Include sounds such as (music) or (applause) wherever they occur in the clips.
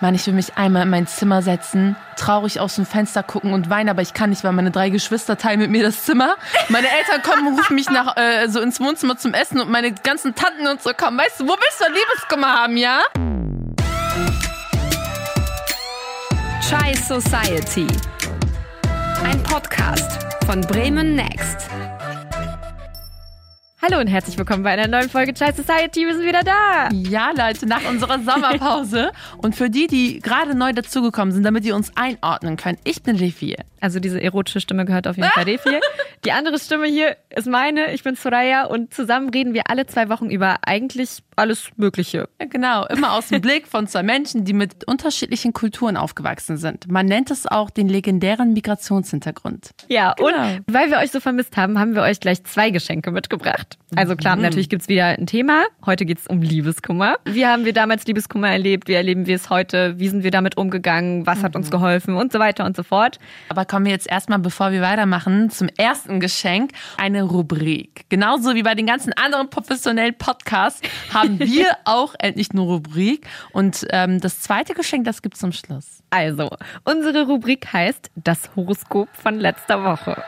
Mann, ich will mich einmal in mein Zimmer setzen, traurig aus dem Fenster gucken und weinen, aber ich kann nicht, weil meine drei Geschwister teilen mit mir das Zimmer. Meine Eltern kommen und rufen mich nach äh, so ins Wohnzimmer zum Essen und meine ganzen Tanten und so kommen. Weißt du, wo willst du Liebeskummer haben, ja? Chai Society. Ein Podcast von Bremen Next. Hallo und herzlich willkommen bei einer neuen Folge Chai Society. Wir sind wieder da. Ja, Leute, nach unserer Sommerpause. (laughs) Und für die, die gerade neu dazugekommen sind, damit ihr uns einordnen könnt, ich bin Levi. Also diese erotische Stimme gehört auf jeden Fall (laughs) Levi. Die andere Stimme hier ist meine. Ich bin Soraya und zusammen reden wir alle zwei Wochen über eigentlich alles Mögliche. Ja, genau, immer aus dem Blick von zwei Menschen, die mit unterschiedlichen Kulturen aufgewachsen sind. Man nennt es auch den legendären Migrationshintergrund. Ja, genau. und weil wir euch so vermisst haben, haben wir euch gleich zwei Geschenke mitgebracht. Also klar, mhm. natürlich gibt's wieder ein Thema. Heute geht's um Liebeskummer. Wie haben wir damals Liebeskummer erlebt? Wie erleben wir es heute? Wie sind wir damit umgegangen? Was hat uns mhm. geholfen? Und so weiter und so fort. Aber kommen wir jetzt erstmal, bevor wir weitermachen, zum ersten Geschenk. Eine Rubrik. Genauso wie bei den ganzen anderen professionellen Podcasts (laughs) haben wir auch endlich eine Rubrik. Und ähm, das zweite Geschenk, das gibt es zum Schluss. Also, unsere Rubrik heißt das Horoskop von letzter Woche.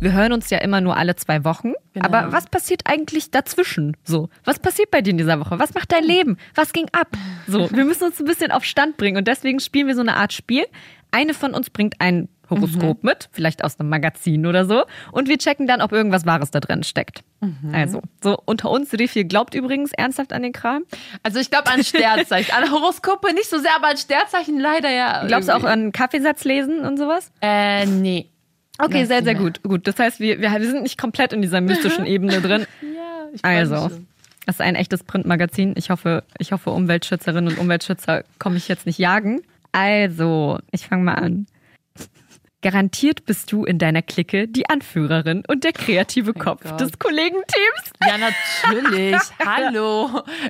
Wir hören uns ja immer nur alle zwei Wochen. Genau. Aber was passiert eigentlich dazwischen? So, was passiert bei dir in dieser Woche? Was macht dein Leben? Was ging ab? So, wir müssen uns ein bisschen auf Stand bringen und deswegen spielen wir so eine Art Spiel. Eine von uns bringt ein Horoskop mhm. mit, vielleicht aus einem Magazin oder so. Und wir checken dann, ob irgendwas Wahres da drin steckt. Mhm. Also, so unter uns, Refi glaubt übrigens ernsthaft an den Kram. Also ich glaube an Sternzeichen. an Horoskope nicht so sehr, aber an Sternzeichen leider ja. Glaubst du auch an Kaffeesatz lesen und sowas? Äh, nee. Okay, sehr, sehr gut. Gut, das heißt, wir, wir, wir sind nicht komplett in dieser mystischen (laughs) Ebene drin. ja, ich Also, das ist ein echtes Printmagazin. Ich hoffe, ich hoffe, Umweltschützerinnen und Umweltschützer komme ich jetzt nicht jagen. Also, ich fange mal an. Garantiert bist du in deiner Clique die Anführerin und der kreative oh Kopf Gott. des Kollegenteams. Ja, natürlich. (laughs) Hallo.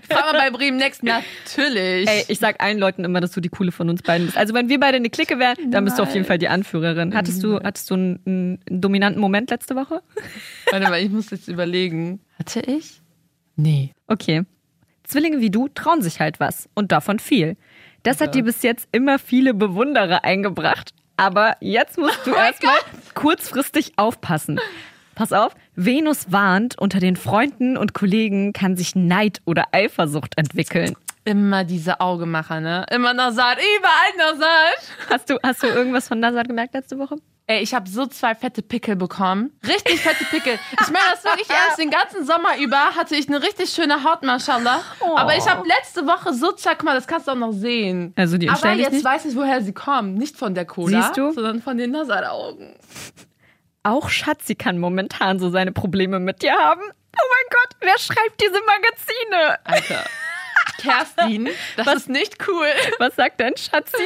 Fahr mal bei Bremen Next. Natürlich. Ey, ich sag allen Leuten immer, dass du die coole von uns beiden bist. Also wenn wir beide eine Clique wären, dann bist du auf jeden Fall die Anführerin. Hattest du, hattest du einen, einen dominanten Moment letzte Woche? (laughs) Warte mal, ich muss jetzt überlegen. Hatte ich? Nee. Okay. Zwillinge wie du trauen sich halt was und davon viel. Das hat dir bis jetzt immer viele Bewunderer eingebracht. Aber jetzt musst du oh erstmal kurzfristig aufpassen. Pass auf, Venus warnt, unter den Freunden und Kollegen kann sich Neid oder Eifersucht entwickeln. Immer diese Augemacher, ne? Immer Nazar, überall Nazar. Hast du, hast du irgendwas von Nazar gemerkt letzte Woche? Ey, ich habe so zwei fette Pickel bekommen. Richtig fette Pickel. Ich meine das wirklich ernst. Den ganzen Sommer über hatte ich eine richtig schöne Haut, mashallah. Oh. Aber ich habe letzte Woche so zwei, guck mal, das kannst du auch noch sehen. Also die Aber jetzt nicht? weiß ich, woher sie kommen. Nicht von der Cola, Siehst du? sondern von den Nazar-Augen. Auch Schatzi kann momentan so seine Probleme mit dir haben. Oh mein Gott, wer schreibt diese Magazine? Alter. Kerstin, (laughs) das was, ist nicht cool. Was sagt dein Schatzi?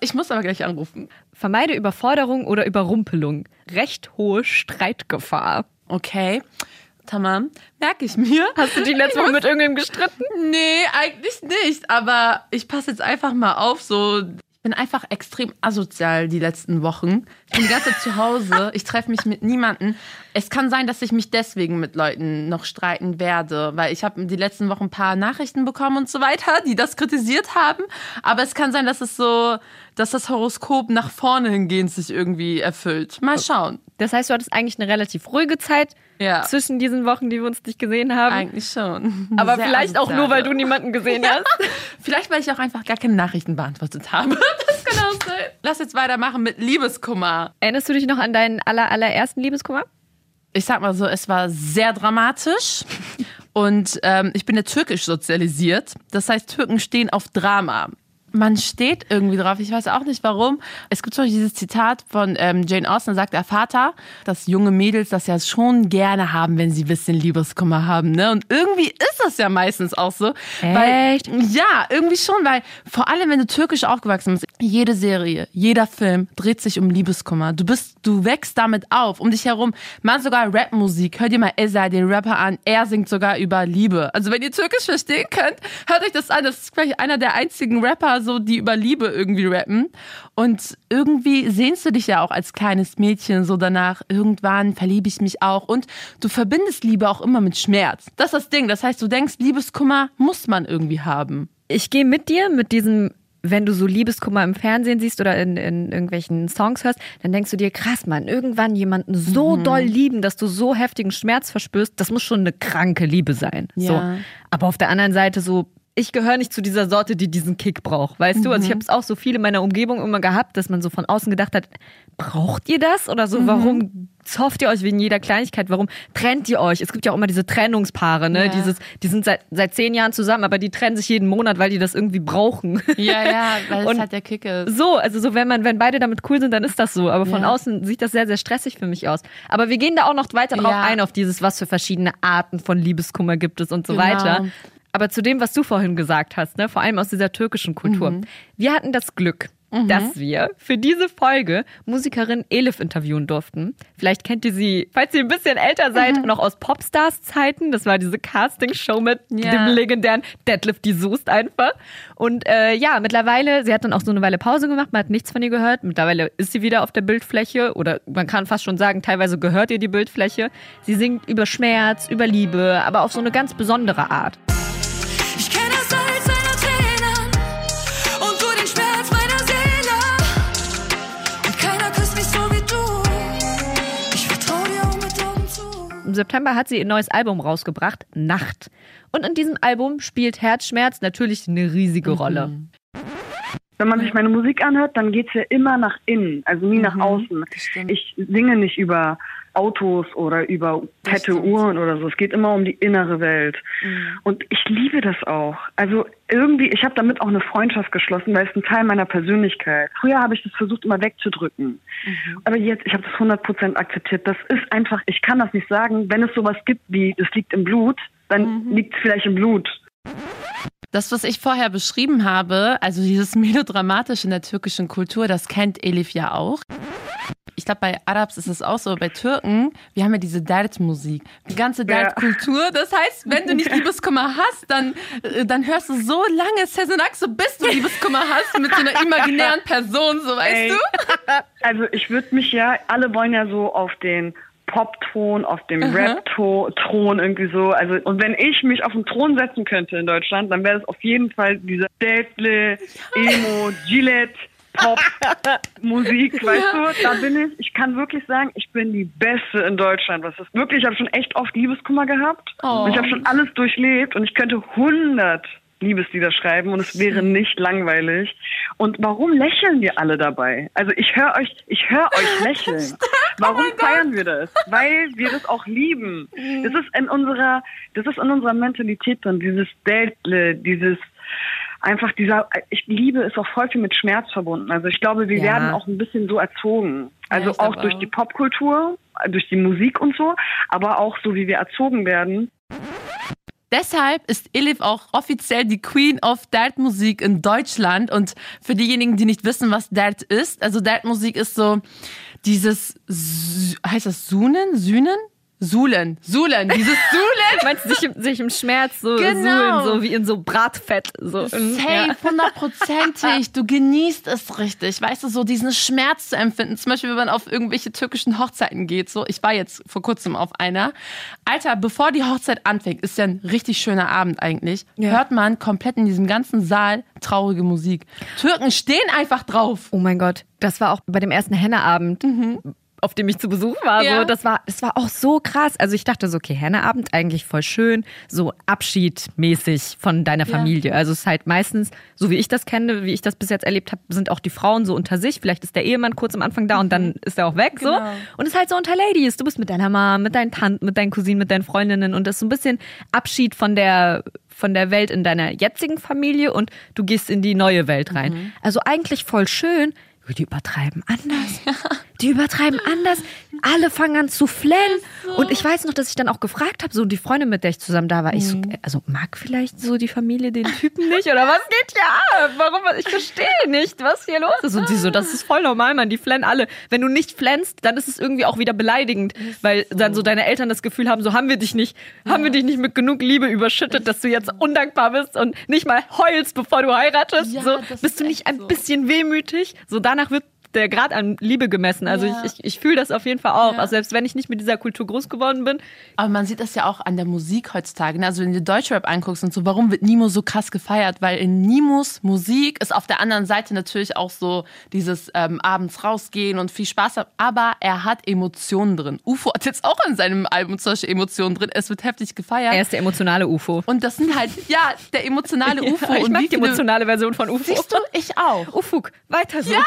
ich muss aber gleich anrufen. Vermeide Überforderung oder Überrumpelung. Recht hohe Streitgefahr. Okay. Tamam, merke ich mir. Hast du die letzte Woche mit irgendwem gestritten? Nee, eigentlich nicht. Aber ich passe jetzt einfach mal auf, so bin einfach extrem asozial die letzten Wochen. Ich bin die ganze Zeit zu Hause. Ich treffe mich mit niemandem. Es kann sein, dass ich mich deswegen mit Leuten noch streiten werde, weil ich habe die letzten Wochen ein paar Nachrichten bekommen und so weiter, die das kritisiert haben. Aber es kann sein, dass es so, dass das Horoskop nach vorne hingehend sich irgendwie erfüllt. Mal schauen. Das heißt, du hattest eigentlich eine relativ ruhige Zeit ja. zwischen diesen Wochen, die wir uns nicht gesehen haben. Eigentlich schon. (laughs) Aber Sehr vielleicht auch nur, weil du niemanden gesehen hast. (laughs) vielleicht, weil ich auch einfach gar keine Nachrichten beantwortet habe. (laughs) Das kann auch sein. Lass jetzt weitermachen mit Liebeskummer. Erinnerst du dich noch an deinen aller, allerersten Liebeskummer? Ich sag mal so, es war sehr dramatisch. Und ähm, ich bin ja türkisch sozialisiert. Das heißt, Türken stehen auf Drama man steht irgendwie drauf. Ich weiß auch nicht warum. Es gibt zum Beispiel dieses Zitat von ähm, Jane Austen, sagt der Vater, dass junge Mädels das ja schon gerne haben, wenn sie ein bisschen Liebeskummer haben. Ne? Und irgendwie ist das ja meistens auch so. Echt? Weil, ja, irgendwie schon, weil vor allem, wenn du türkisch aufgewachsen bist, jede Serie, jeder Film dreht sich um Liebeskummer. Du bist, du wächst damit auf. Um dich herum, man sogar Rapmusik. Hört ihr mal Esa, den Rapper an. Er singt sogar über Liebe. Also wenn ihr türkisch verstehen könnt, hört euch das an. Das ist vielleicht einer der einzigen Rapper, so, die über Liebe irgendwie rappen. Und irgendwie sehnst du dich ja auch als kleines Mädchen so danach, irgendwann verliebe ich mich auch. Und du verbindest Liebe auch immer mit Schmerz. Das ist das Ding. Das heißt, du denkst, Liebeskummer muss man irgendwie haben. Ich gehe mit dir mit diesem wenn du so Liebeskummer im Fernsehen siehst oder in, in irgendwelchen Songs hörst, dann denkst du dir, krass, man, irgendwann jemanden so mhm. doll lieben, dass du so heftigen Schmerz verspürst, das muss schon eine kranke Liebe sein. Ja. So. Aber auf der anderen Seite so, ich gehöre nicht zu dieser Sorte, die diesen Kick braucht, weißt mhm. du? Also ich mhm. habe es auch so viele in meiner Umgebung immer gehabt, dass man so von außen gedacht hat, braucht ihr das oder so? Mhm. Warum zofft ihr euch wegen jeder Kleinigkeit? Warum trennt ihr euch? Es gibt ja auch immer diese Trennungspaare, ne? Ja. Dieses, die sind seit, seit zehn Jahren zusammen, aber die trennen sich jeden Monat, weil die das irgendwie brauchen. Ja, ja, (laughs) weil es halt der Kick ist. So, also so, wenn man, wenn beide damit cool sind, dann ist das so. Aber von ja. außen sieht das sehr, sehr stressig für mich aus. Aber wir gehen da auch noch weiter drauf ja. ein, auf dieses, was für verschiedene Arten von Liebeskummer gibt es und so genau. weiter. Aber zu dem, was du vorhin gesagt hast, ne, vor allem aus dieser türkischen Kultur. Mhm. Wir hatten das Glück, mhm. dass wir für diese Folge Musikerin Elif interviewen durften. Vielleicht kennt ihr sie, falls ihr ein bisschen älter seid, mhm. noch aus Popstars-Zeiten. Das war diese Casting-Show mit ja. dem legendären Deadlift die Soest einfach. Und äh, ja, mittlerweile, sie hat dann auch so eine Weile Pause gemacht, man hat nichts von ihr gehört. Mittlerweile ist sie wieder auf der Bildfläche oder man kann fast schon sagen, teilweise gehört ihr die Bildfläche. Sie singt über Schmerz, über Liebe, aber auf so eine ganz besondere Art. Im September hat sie ihr neues Album rausgebracht, Nacht. Und in diesem Album spielt Herzschmerz natürlich eine riesige mhm. Rolle. Wenn man sich meine Musik anhört, dann geht es ja immer nach innen, also nie mhm, nach außen. Ich singe nicht über Autos oder über fette Uhren oder so. Es geht immer um die innere Welt. Mhm. Und ich liebe das auch. Also irgendwie, ich habe damit auch eine Freundschaft geschlossen, weil es ein Teil meiner Persönlichkeit. Früher habe ich das versucht, immer wegzudrücken. Mhm. Aber jetzt, ich habe das 100% akzeptiert. Das ist einfach, ich kann das nicht sagen. Wenn es sowas gibt wie, das liegt im Blut, dann mhm. liegt es vielleicht im Blut. Das, was ich vorher beschrieben habe, also dieses (laughs) Melodramatische in der türkischen Kultur, das kennt Elif ja auch. Ich glaube, bei Arabs ist es auch so, bei Türken, wir haben ja diese Dert-Musik, die ganze Dert-Kultur. Das heißt, wenn du nicht Liebeskummer hast, dann, äh, dann hörst du so lange Sezenak, so bis du Liebeskummer hast mit so einer imaginären Person, so weißt Ey. du? (laughs) Also ich würde mich ja, alle wollen ja so auf den Pop-Ton, auf dem Rap-Thron irgendwie so. Also und wenn ich mich auf den Thron setzen könnte in Deutschland, dann wäre es auf jeden Fall dieser Dätle, Emo, Gillette. Pop-Musik, (laughs) weißt ja. du, da bin ich. Ich kann wirklich sagen, ich bin die Beste in Deutschland. Was ist wirklich? Ich habe schon echt oft Liebeskummer gehabt. Oh. Und ich habe schon alles durchlebt und ich könnte 100 Liebeslieder schreiben und es wäre nicht langweilig. Und warum lächeln wir alle dabei? Also ich höre euch, ich höre euch (laughs) lächeln. Warum oh feiern wir das? Weil wir das auch lieben. Mhm. Das ist in unserer, das ist in unserer Mentalität drin, dieses Deltle, dieses einfach dieser, ich liebe ist auch voll viel mit Schmerz verbunden. Also ich glaube, wir ja. werden auch ein bisschen so erzogen. Also ja, auch durch auch. die Popkultur, durch die Musik und so, aber auch so, wie wir erzogen werden. Deshalb ist Elif auch offiziell die Queen of Dart Musik in Deutschland. Und für diejenigen, die nicht wissen, was Dart ist, also Dart Musik ist so dieses, heißt das Sunen? Sühnen? Sulen, Sulen, dieses (laughs) Sulen. Meinst du sich, im, sich im Schmerz so genau. Sulen, so wie in so Bratfett. So. Safe, hundertprozentig. Du genießt es richtig. Weißt du, so diesen Schmerz zu empfinden. Zum Beispiel, wenn man auf irgendwelche türkischen Hochzeiten geht. So, ich war jetzt vor kurzem auf einer. Alter, bevor die Hochzeit anfängt, ist ja ein richtig schöner Abend eigentlich. Ja. Hört man komplett in diesem ganzen Saal traurige Musik. Türken stehen einfach drauf. Oh mein Gott. Das war auch bei dem ersten Henneabend. Mhm auf dem ich zu Besuch war. Ja. So, das war, das war auch so krass. Also ich dachte so, okay, Henneabend eigentlich voll schön, so abschiedmäßig von deiner Familie. Ja. Also es ist halt meistens, so wie ich das kenne, wie ich das bis jetzt erlebt habe, sind auch die Frauen so unter sich. Vielleicht ist der Ehemann kurz am Anfang da und dann mhm. ist er auch weg. Genau. So. Und es ist halt so unter Ladies. Du bist mit deiner Mom, mit deinen Tanten, mit deinen Cousinen, mit deinen Freundinnen und das ist so ein bisschen Abschied von der von der Welt in deiner jetzigen Familie und du gehst in die neue Welt rein. Mhm. Also eigentlich voll schön die übertreiben anders. (laughs) Die übertreiben anders. Alle fangen an zu flennen. Und ich weiß noch, dass ich dann auch gefragt habe, so die Freundin, mit der ich zusammen da war, ich so, äh, also mag vielleicht so die Familie den (laughs) Typen nicht? Oder was geht hier ab? Warum? Ich verstehe nicht, was hier los ist. Und sie so, das ist voll normal, Mann. Die flennen alle. Wenn du nicht flennst, dann ist es irgendwie auch wieder beleidigend, weil dann so deine Eltern das Gefühl haben, so haben wir dich nicht, haben wir dich nicht mit genug Liebe überschüttet, dass du jetzt undankbar bist und nicht mal heulst, bevor du heiratest. Ja, so, bist ist du nicht ein so. bisschen wehmütig? So danach wird der Grad an Liebe gemessen. Also Ja. ich, ich, ich fühle das auf jeden Fall auch. Ja. Also selbst wenn ich nicht mit dieser Kultur groß geworden bin, Aber man sieht das ja auch an der Musik heutzutage. ne? Also wenn du Deutschrap anguckst und so, warum wird Nemo so krass gefeiert? Weil in Nimos Musik ist auf der anderen Seite natürlich auch so dieses ähm, abends rausgehen und viel Spaß haben. Aber er hat Emotionen drin. UFO hat jetzt auch in seinem Album solche Emotionen drin. Es wird heftig gefeiert. er ist der emotionale UFO. und das sind halt, ja, der emotionale (laughs) UFO. ich und mag die emotionale Version von UFO. Siehst du, ich auch. Ufuk, weiter so. Ja,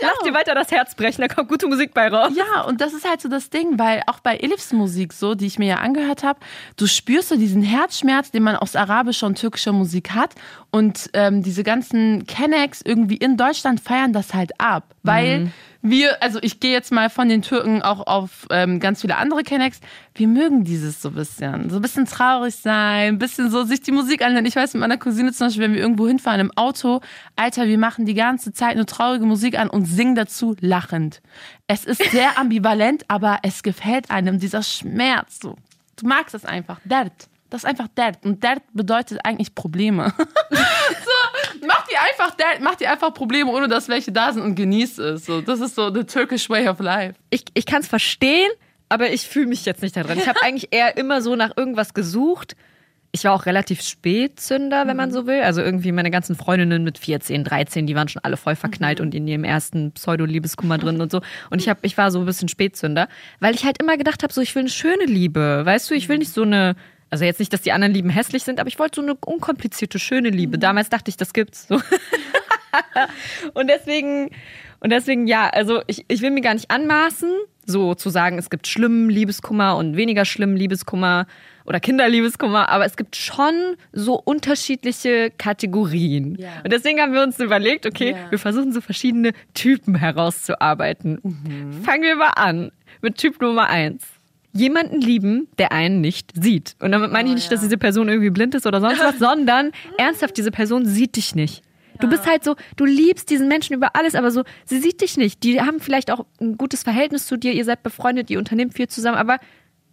(laughs) Lass auch. dir weiter das Herz brechen, da kommt gute Musik bei raus. Ja, und das ist halt so das Ding, weil auch bei Elifs Musik so, die ich mir ja angehört habe, du spürst so diesen Herzschmerz, den man aus arabischer und türkischer Musik hat. Und ähm, diese ganzen Kennex irgendwie in Deutschland feiern das halt ab. Weil wir, also ich gehe jetzt mal von den Türken auch auf ähm, ganz viele andere Kennex, wir mögen dieses so ein bisschen. So ein bisschen traurig sein, ein bisschen so sich die Musik anhören. Ich weiß, mit meiner Cousine zum Beispiel, wenn wir irgendwo hinfahren im Auto, Alter, wir machen die ganze Zeit eine traurige Musik an und singen dazu lachend. Es ist sehr (laughs) ambivalent, aber es gefällt einem dieser Schmerz. So. Du magst es einfach. Dert. Das ist einfach Dert. Und Dert bedeutet eigentlich Probleme. (laughs) so, mach dir einfach Dert, mach dir einfach Probleme, ohne dass welche da sind und genieß es. So, das ist so the Turkish way of life. Ich, ich kann es verstehen, aber ich fühle mich jetzt nicht da drin. Ich habe (laughs) eigentlich eher immer so nach irgendwas gesucht. Ich war auch relativ Spätzünder, wenn man so will. Also irgendwie meine ganzen Freundinnen mit 14, 13, die waren schon alle voll verknallt und in ihrem ersten Pseudo-Liebeskummer drin und so. Und ich, hab, ich war so ein bisschen Spätzünder, weil ich halt immer gedacht habe, so ich will eine schöne Liebe. Weißt du, ich will nicht so eine, also jetzt nicht, dass die anderen Lieben hässlich sind, aber ich wollte so eine unkomplizierte, schöne Liebe. Damals dachte ich, das gibt's. So. (laughs) Und deswegen, und deswegen, ja, also ich, ich will mir gar nicht anmaßen, so zu sagen, es gibt schlimmen Liebeskummer und weniger schlimmen Liebeskummer oder Kinderliebeskummer, aber es gibt schon so unterschiedliche Kategorien. Ja. Und deswegen haben wir uns überlegt, okay, Ja. wir versuchen so verschiedene Typen herauszuarbeiten. Fangen wir mal an mit Typ Nummer eins. Jemanden lieben, der einen nicht sieht. Und damit meine ich nicht, dass diese Person irgendwie blind ist oder sonst was, (laughs) sondern ernsthaft, diese Person sieht dich nicht. Du bist halt so, du liebst diesen Menschen über alles, aber so, sie sieht dich nicht. Die haben vielleicht auch ein gutes Verhältnis zu dir, ihr seid befreundet, ihr unternehmt viel zusammen, aber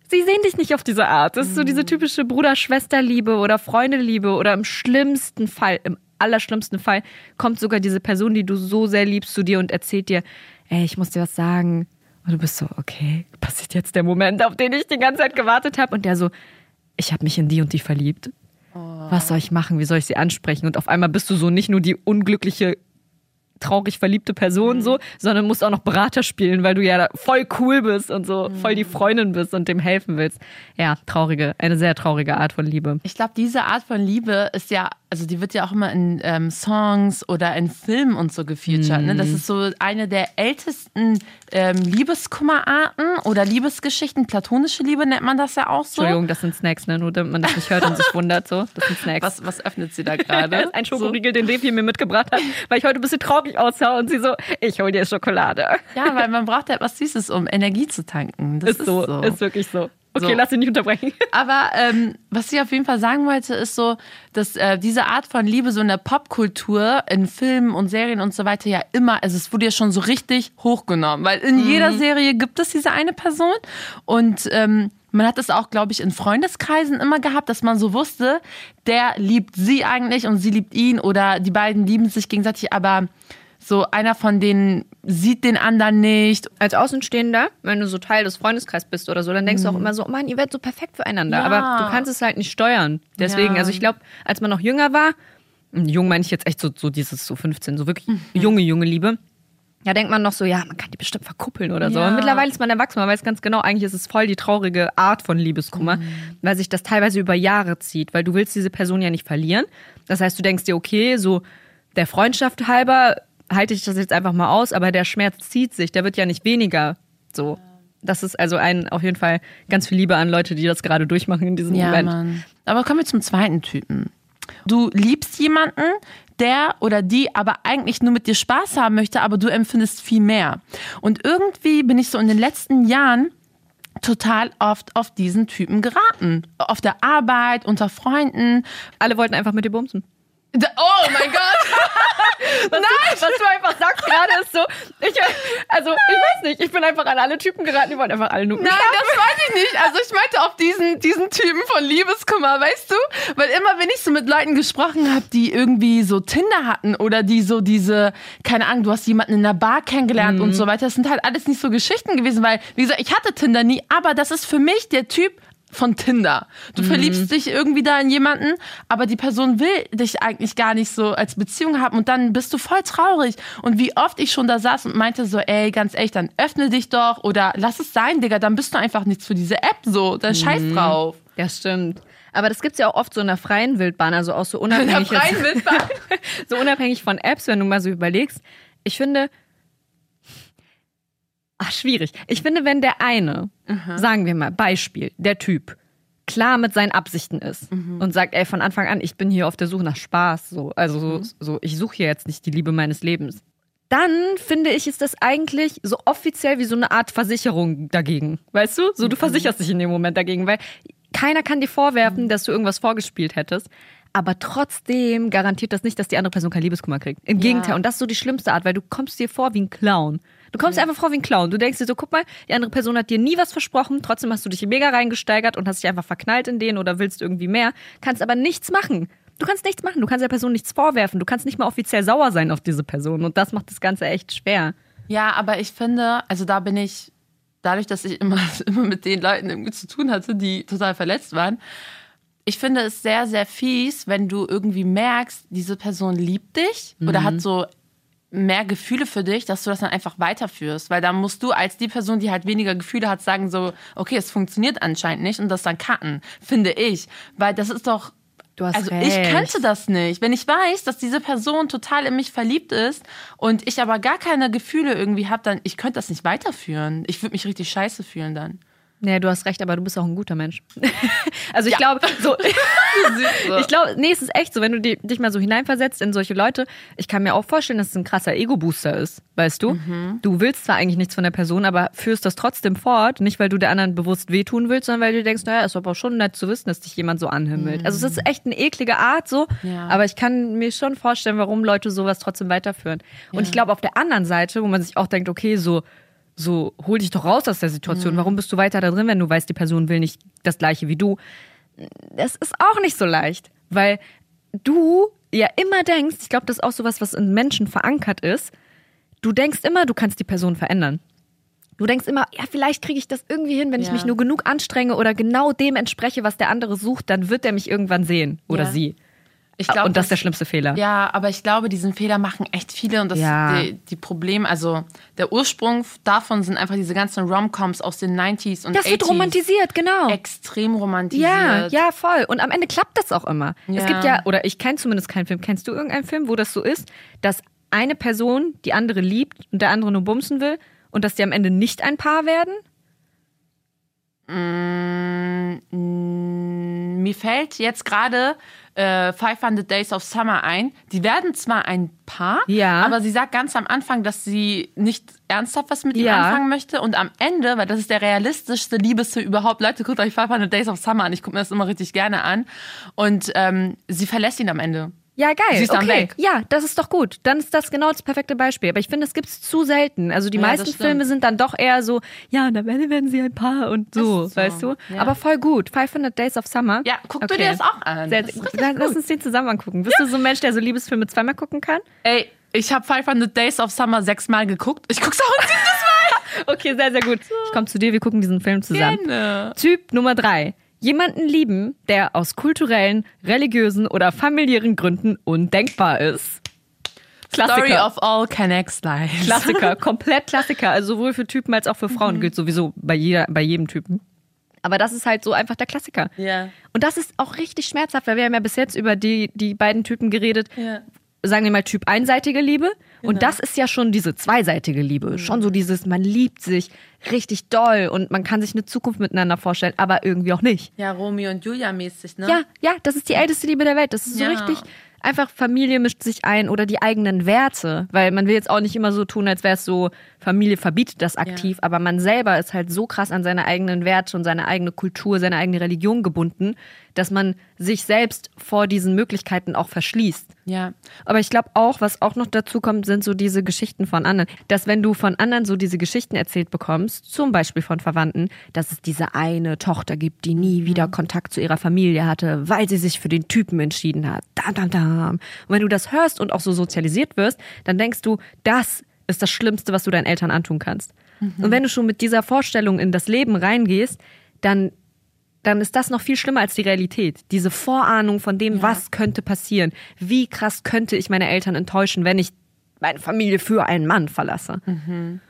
sie sehen dich nicht auf diese Art. Das ist so diese typische Bruder-Schwester-Liebe oder Freunde-Liebe oder im schlimmsten Fall, im allerschlimmsten Fall, kommt sogar diese Person, die du so sehr liebst, zu dir und erzählt dir, ey, ich muss dir was sagen. Und du bist so, okay, passiert jetzt der Moment, auf den ich die ganze Zeit gewartet habe. Und der so, ich habe mich in die und die verliebt. Was soll ich machen? Wie soll ich sie ansprechen? Und auf einmal bist du so nicht nur die unglückliche, traurig verliebte Person so, sondern musst auch noch Berater spielen, weil du ja voll cool bist und so voll die Freundin bist und dem helfen willst. Ja, traurige, eine sehr traurige Art von Liebe. Ich glaube, diese Art von Liebe ist ja, also die wird ja auch immer in ähm, Songs oder in Filmen und so gefeatured. Ne? Das ist so eine der ältesten ähm, Liebeskummerarten oder Liebesgeschichten. Platonische Liebe nennt man das ja auch so. Entschuldigung, das sind Snacks, ne? Nur damit man das nicht hört und sich (laughs) wundert so. Das sind Snacks. Was, was öffnet sie da gerade? (laughs) ist ein Schokoriegel, den Devi mir mitgebracht hat, weil ich heute ein bisschen traurig aussah und sie so, ich hol dir Schokolade. Ja, weil man braucht ja etwas Süßes, um Energie zu tanken. Das Ist so, ist wirklich so. Okay, So. lass dich nicht unterbrechen. (laughs) Aber ähm, was ich auf jeden Fall sagen wollte, ist so, dass äh, diese Art von Liebe so in der Popkultur, in Filmen und Serien und so weiter ja immer, also es wurde ja schon so richtig hochgenommen, weil in jeder Serie gibt es diese eine Person und ähm, man hat es auch, glaube ich, in Freundeskreisen immer gehabt, dass man so wusste, der liebt sie eigentlich und sie liebt ihn oder die beiden lieben sich gegenseitig, aber so einer von denen sieht den anderen nicht. Als Außenstehender, wenn du so Teil des Freundeskreises bist oder so, dann denkst du auch immer so, oh Mann, ihr werdet so perfekt füreinander. Ja. Aber du kannst es halt nicht steuern. Deswegen, Ja. also ich glaube, als man noch jünger war, jung meine ich jetzt echt so, so dieses so 15, so wirklich junge, junge Liebe. Da denkt man noch so, ja, man kann die bestimmt verkuppeln oder so. Ja. Und mittlerweile ist man erwachsen, man weiß ganz genau, eigentlich ist es voll die traurige Art von Liebeskummer, weil sich das teilweise über Jahre zieht, weil du willst diese Person ja nicht verlieren. Das heißt, du denkst dir, okay, so der Freundschaft halber halte ich das jetzt einfach mal aus, aber der Schmerz zieht sich, der wird ja nicht weniger. So. Das ist also ein, auf jeden Fall ganz viel Liebe an Leute, die das gerade durchmachen in diesem Ja, Moment. Mann. Aber kommen wir zum zweiten Typen. du liebst jemanden, der oder die aber eigentlich nur mit dir Spaß haben möchte, aber du empfindest viel mehr. Und irgendwie bin ich so in den letzten Jahren total oft auf diesen Typen geraten. Auf der Arbeit, unter Freunden. Alle wollten einfach mit dir bumsen. Oh mein Gott! Was Du, was du einfach sagst gerade ist so, ich, also ich weiß nicht, ich bin einfach an alle Typen geraten, die wollen einfach alle nur Nein, das weiß ich nicht. Also ich meinte auf diesen, diesen Typen von Liebeskummer, weißt du? Weil immer, wenn ich so mit Leuten gesprochen habe, die irgendwie so Tinder hatten oder die so diese, keine Ahnung, du hast jemanden in der Bar kennengelernt und so weiter, das sind halt alles nicht so Geschichten gewesen, weil, wie gesagt, ich hatte Tinder nie, aber das ist für mich der Typ von Tinder. Du verliebst dich irgendwie da in jemanden, aber die Person will dich eigentlich gar nicht so als Beziehung haben und dann bist du voll traurig. Und wie oft ich schon da saß und meinte so, ey, ganz ehrlich, dann öffne dich doch oder lass es sein, Digga, dann bist du einfach nichts für diese App so, dann scheiß drauf. Ja, stimmt. Aber das gibt's ja auch oft so in der freien Wildbahn, also auch so In der unabhängig, freien Wildbahn. (laughs) so unabhängig von Apps, wenn du mal so überlegst. Ich finde, ach, schwierig. Ich finde, wenn der eine, sagen wir mal, Beispiel, der Typ, klar mit seinen Absichten ist und sagt, ey, von Anfang an, ich bin hier auf der Suche nach Spaß, so, also so, so ich suche hier jetzt nicht die Liebe meines Lebens. Dann finde ich, ist das eigentlich so offiziell wie so eine Art Versicherung dagegen. Weißt du? So, du versicherst dich in dem Moment dagegen, weil keiner kann dir vorwerfen, dass du irgendwas vorgespielt hättest. Aber trotzdem garantiert das nicht, dass die andere Person kein Liebeskummer kriegt. Im Gegenteil. Und das ist so die schlimmste Art, weil du kommst dir vor wie ein Clown. Du kommst dir einfach vor wie ein Clown. Du denkst dir so, guck mal, die andere Person hat dir nie was versprochen, trotzdem hast du dich mega reingesteigert und hast dich einfach verknallt in den oder willst irgendwie mehr, kannst aber nichts machen. Du kannst nichts machen, du kannst der Person nichts vorwerfen, du kannst nicht mal offiziell sauer sein auf diese Person. Und das macht das Ganze echt schwer. Ja, aber ich finde, also da bin ich, dadurch, dass ich immer, (laughs) immer mit den Leuten irgendwie zu tun hatte, die total verletzt waren, ich finde es sehr, sehr fies, wenn du irgendwie merkst, diese Person liebt dich oder hat so mehr Gefühle für dich, dass du das dann einfach weiterführst. Weil dann musst du als die Person, die halt weniger Gefühle hat, sagen so, okay, es funktioniert anscheinend nicht und das dann cutten, finde ich. Weil das ist doch Du hast also recht. ich könnte das nicht. Wenn ich weiß, dass diese Person total in mich verliebt ist und ich aber gar keine Gefühle irgendwie habe, dann ich könnte das nicht weiterführen. Ich würde mich richtig scheiße fühlen dann. Nee, du hast recht, aber du bist auch ein guter Mensch. (laughs) also ich Ja. glaube, (laughs) (laughs) so, ich glaube, nee, es ist echt so, wenn du di- dich mal so hineinversetzt in solche Leute, ich kann mir auch vorstellen, dass es ein krasser Ego-Booster ist, weißt du? Du willst zwar eigentlich nichts von der Person, aber führst das trotzdem fort, nicht weil du der anderen bewusst wehtun willst, sondern weil du denkst, naja, ist aber schon nett zu wissen, dass dich jemand so anhimmelt. Also es ist echt eine eklige Art so, Ja. aber ich kann mir schon vorstellen, warum Leute sowas trotzdem weiterführen. Und ich glaube, auf der anderen Seite, wo man sich auch denkt, okay, so so hol dich doch raus aus der Situation. Warum bist du weiter da drin, wenn du weißt, die Person will nicht das gleiche wie du? Das ist auch nicht so leicht, weil du ja immer denkst, ich glaube, das ist auch sowas, was in Menschen verankert ist. Du denkst immer, du kannst die Person verändern. Du denkst immer, ja, vielleicht kriege ich das irgendwie hin, wenn ich Ja. mich nur genug anstrenge oder genau dem entspreche, was der andere sucht, dann wird der mich irgendwann sehen oder Ja. sie. Glaub, und das ist der schlimmste Fehler. Ja, aber ich glaube, diesen Fehler machen echt viele und das Ja. die, die Probleme, also der Ursprung davon sind einfach diese ganzen Rom-Coms aus den 90s und Das 80s. wird romantisiert, genau. Extrem romantisiert. Ja, ja, voll. Und am Ende klappt das auch immer. Es Ja. gibt ja, oder ich kenne zumindest keinen Film. Kennst du irgendeinen Film, wo das so ist, dass eine Person die andere liebt und der andere nur bumsen will und dass die am Ende nicht ein Paar werden? Mm, Mir fällt jetzt gerade äh, 500 Days of Summer ein. Die werden zwar ein Paar, Ja. aber sie sagt ganz am Anfang, dass sie nicht ernsthaft was mit ihm Ja. anfangen möchte. Und am Ende, weil das ist der realistischste Liebesfilm überhaupt, Leute, guckt euch 500 Days of Summer an. Ich gucke mir das immer richtig gerne an. Und ähm, sie verlässt ihn am Ende. Ja, geil. Sie ist dann okay. weg. Ja, das ist doch gut. Dann ist das genau das perfekte Beispiel. Aber ich finde, es gibt's zu selten. Also die Ja, meisten. Filme sind dann doch eher so, ja, und am Ende werden sie ein Paar und so, so, weißt du? ja. Aber voll gut. 500 Days of Summer. Ja, guck du dir das auch an. Sehr, Das dann, lass uns den zusammen angucken. Bist du so ein Mensch, der so Liebesfilme zweimal gucken kann? Ey, ich habe 500 Days of Summer sechsmal geguckt. Ich guck's auch ein siebtes Mal. (laughs) Okay, sehr, sehr gut. Ich komme zu dir, wir gucken diesen Film zusammen. Gerne. Typ Nummer drei. Jemanden lieben, der aus kulturellen, religiösen oder familiären Gründen undenkbar ist. Story Klassiker. of all Canex lives. Klassiker, (laughs) komplett Klassiker. Also sowohl für Typen als auch für Mhm. Frauen gilt sowieso bei jeder, bei jedem Typen. Aber das ist halt so einfach der Klassiker. Ja. Und das ist auch richtig schmerzhaft, weil wir haben ja bis jetzt über die, die beiden Typen geredet. Ja. Sagen wir mal Typ einseitige Liebe Und das ist ja schon diese zweiseitige Liebe. Schon so dieses, man liebt sich richtig doll und man kann sich eine Zukunft miteinander vorstellen, aber irgendwie auch nicht. Ja, Romeo und Julia mäßig, ne? Ja, ja, das ist die älteste Liebe der Welt. Das ist so Ja. richtig. Einfach Familie mischt sich ein oder die eigenen Werte, weil man will jetzt auch nicht immer so tun, als wäre es so, Familie verbietet das aktiv, aber man selber ist halt so krass an seine eigenen Werte und seine eigene Kultur, seine eigene Religion gebunden, dass man sich selbst vor diesen Möglichkeiten auch verschließt. Ja. Aber ich glaube auch, was auch noch dazu kommt, sind so diese Geschichten von anderen. Dass wenn du von anderen so diese Geschichten erzählt bekommst, zum Beispiel von Verwandten, dass es diese eine Tochter gibt, die nie wieder Kontakt zu ihrer Familie hatte, weil sie sich für den Typen entschieden hat. Dam, dam, dam. Und wenn du das hörst und auch so sozialisiert wirst, dann denkst du, das ist das Schlimmste, was du deinen Eltern antun kannst. Und wenn du schon mit dieser Vorstellung in das Leben reingehst, dann dann ist das noch viel schlimmer als die Realität. Diese Vorahnung von dem, was könnte passieren. Wie krass könnte ich meine Eltern enttäuschen, wenn ich meine Familie für einen Mann verlasse.